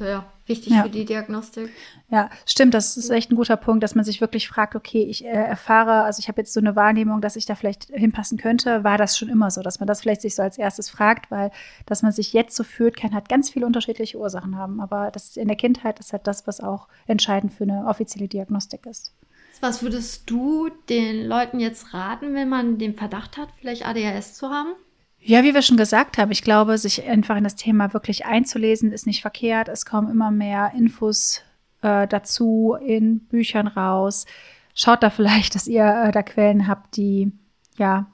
ja, wichtig ja. für die Diagnostik. Ja, stimmt. Das ist echt ein guter Punkt, dass man sich wirklich fragt, okay, ich äh, erfahre, also ich habe jetzt so eine Wahrnehmung, dass ich da vielleicht hinpassen könnte. War das schon immer so, dass man das vielleicht sich so als erstes fragt, weil dass man sich jetzt so fühlt, kann halt ganz viele unterschiedliche Ursachen haben. Aber das in der Kindheit ist halt das, was auch entscheidend für eine offizielle Diagnostik ist. Was würdest du den Leuten jetzt raten, wenn man den Verdacht hat, vielleicht ADHS zu haben? Ja, wie wir schon gesagt haben, ich glaube, sich einfach in das Thema wirklich einzulesen, ist nicht verkehrt. Es kommen immer mehr Infos äh, dazu in Büchern raus. Schaut da vielleicht, *laughs* dass ihr äh, da Quellen habt, die ja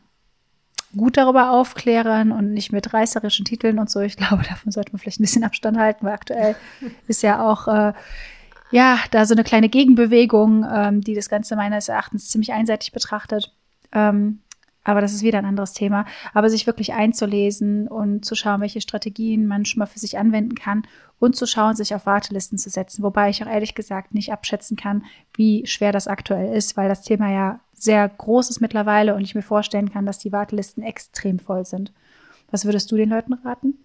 gut darüber aufklären und nicht mit reißerischen Titeln und so. Ich glaube, *laughs* davon sollte man vielleicht ein bisschen Abstand halten, weil aktuell *laughs* ist ja auch äh, ja da so eine kleine Gegenbewegung, ähm, die das Ganze meines Erachtens ziemlich einseitig betrachtet. Ähm, aber das ist wieder ein anderes Thema. Aber sich wirklich einzulesen und zu schauen, welche Strategien man schon mal für sich anwenden kann und zu schauen, sich auf Wartelisten zu setzen. Wobei ich auch ehrlich gesagt nicht abschätzen kann, wie schwer das aktuell ist, weil das Thema ja sehr groß ist mittlerweile und ich mir vorstellen kann, dass die Wartelisten extrem voll sind. Was würdest du den Leuten raten?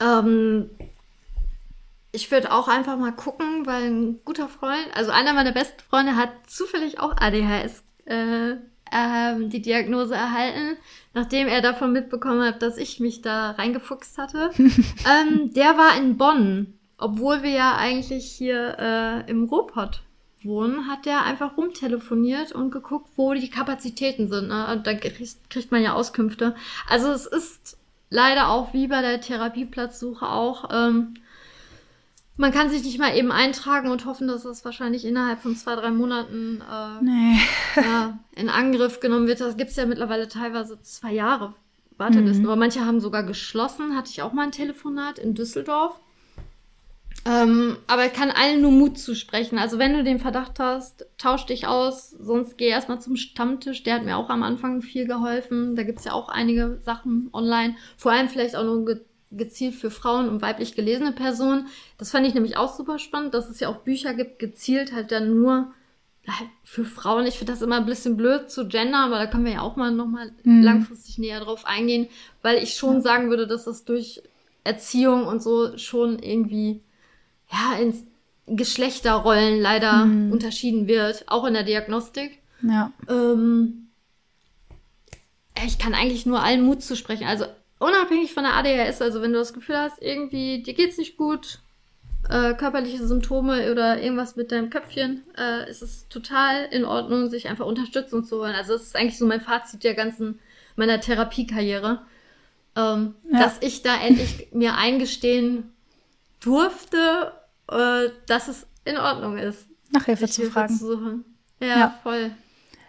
Ähm, ich würde auch einfach mal gucken, weil ein guter Freund, also einer meiner besten Freunde hat zufällig auch ADHS äh, ähm, die Diagnose erhalten, nachdem er davon mitbekommen hat, dass ich mich da reingefuchst hatte. *laughs* ähm, der war in Bonn, obwohl wir ja eigentlich hier äh, im Ruhrpott wohnen, hat der einfach rumtelefoniert und geguckt, wo die Kapazitäten sind. Ne? Da kriegt, kriegt man ja Auskünfte. Also es ist leider auch wie bei der Therapieplatzsuche auch. Ähm, man kann sich nicht mal eben eintragen und hoffen, dass das wahrscheinlich innerhalb von zwei, drei Monaten äh, nee. ja, in Angriff genommen wird. Das gibt es ja mittlerweile teilweise zwei Jahre Wartelisten. Mhm. Aber manche haben sogar geschlossen. Hatte ich auch mal ein Telefonat in Düsseldorf. Ähm, aber ich kann allen nur Mut zusprechen. Also wenn du den Verdacht hast, tausch dich aus, sonst geh erstmal zum Stammtisch. Der hat mir auch am Anfang viel geholfen. Da gibt es ja auch einige Sachen online. Vor allem vielleicht auch noch gezielt für Frauen und weiblich gelesene Personen. Das fand ich nämlich auch super spannend, dass es ja auch Bücher gibt, gezielt halt dann nur halt für Frauen. Ich finde das immer ein bisschen blöd zu gender, aber da können wir ja auch mal nochmal mhm. langfristig näher drauf eingehen, weil ich schon ja. sagen würde, dass das durch Erziehung und so schon irgendwie ja ins Geschlechterrollen leider mhm. unterschieden wird, auch in der Diagnostik. Ja. Ähm, ich kann eigentlich nur allen Mut zu sprechen. Also unabhängig von der ADHS, also wenn du das Gefühl hast, irgendwie dir geht's nicht gut, äh, körperliche Symptome oder irgendwas mit deinem Köpfchen, äh, ist es total in Ordnung, sich einfach Unterstützung zu holen. Also das ist eigentlich so mein Fazit der ganzen meiner Therapiekarriere, ähm, ja. dass ich da endlich mir eingestehen durfte, äh, dass es in Ordnung ist. Nach Hilfe zu Hilfe fragen. Zu ja, ja, voll.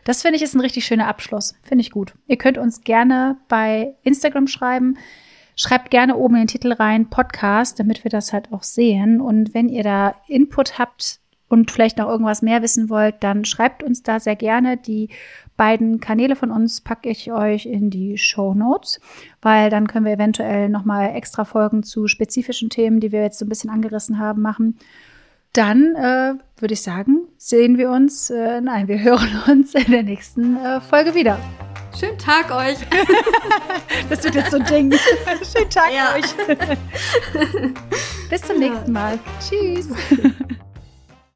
Das finde ich ist ein richtig schöner Abschluss. Finde ich gut. Ihr könnt uns gerne bei Instagram schreiben. Schreibt gerne oben in den Titel rein Podcast, damit wir das halt auch sehen. Und wenn ihr da Input habt und vielleicht noch irgendwas mehr wissen wollt, dann schreibt uns da sehr gerne. Die beiden Kanäle von uns packe ich euch in die Show Notes, weil dann können wir eventuell nochmal extra Folgen zu spezifischen Themen, die wir jetzt so ein bisschen angerissen haben, machen. Dann äh, würde ich sagen, sehen wir uns, äh, nein, wir *laughs* hören uns in der nächsten äh, Folge wieder. Schönen Tag euch. *laughs* das wird jetzt so ein Ding. *laughs* Schönen Tag ja. euch. Bis zum nächsten Mal. Tschüss.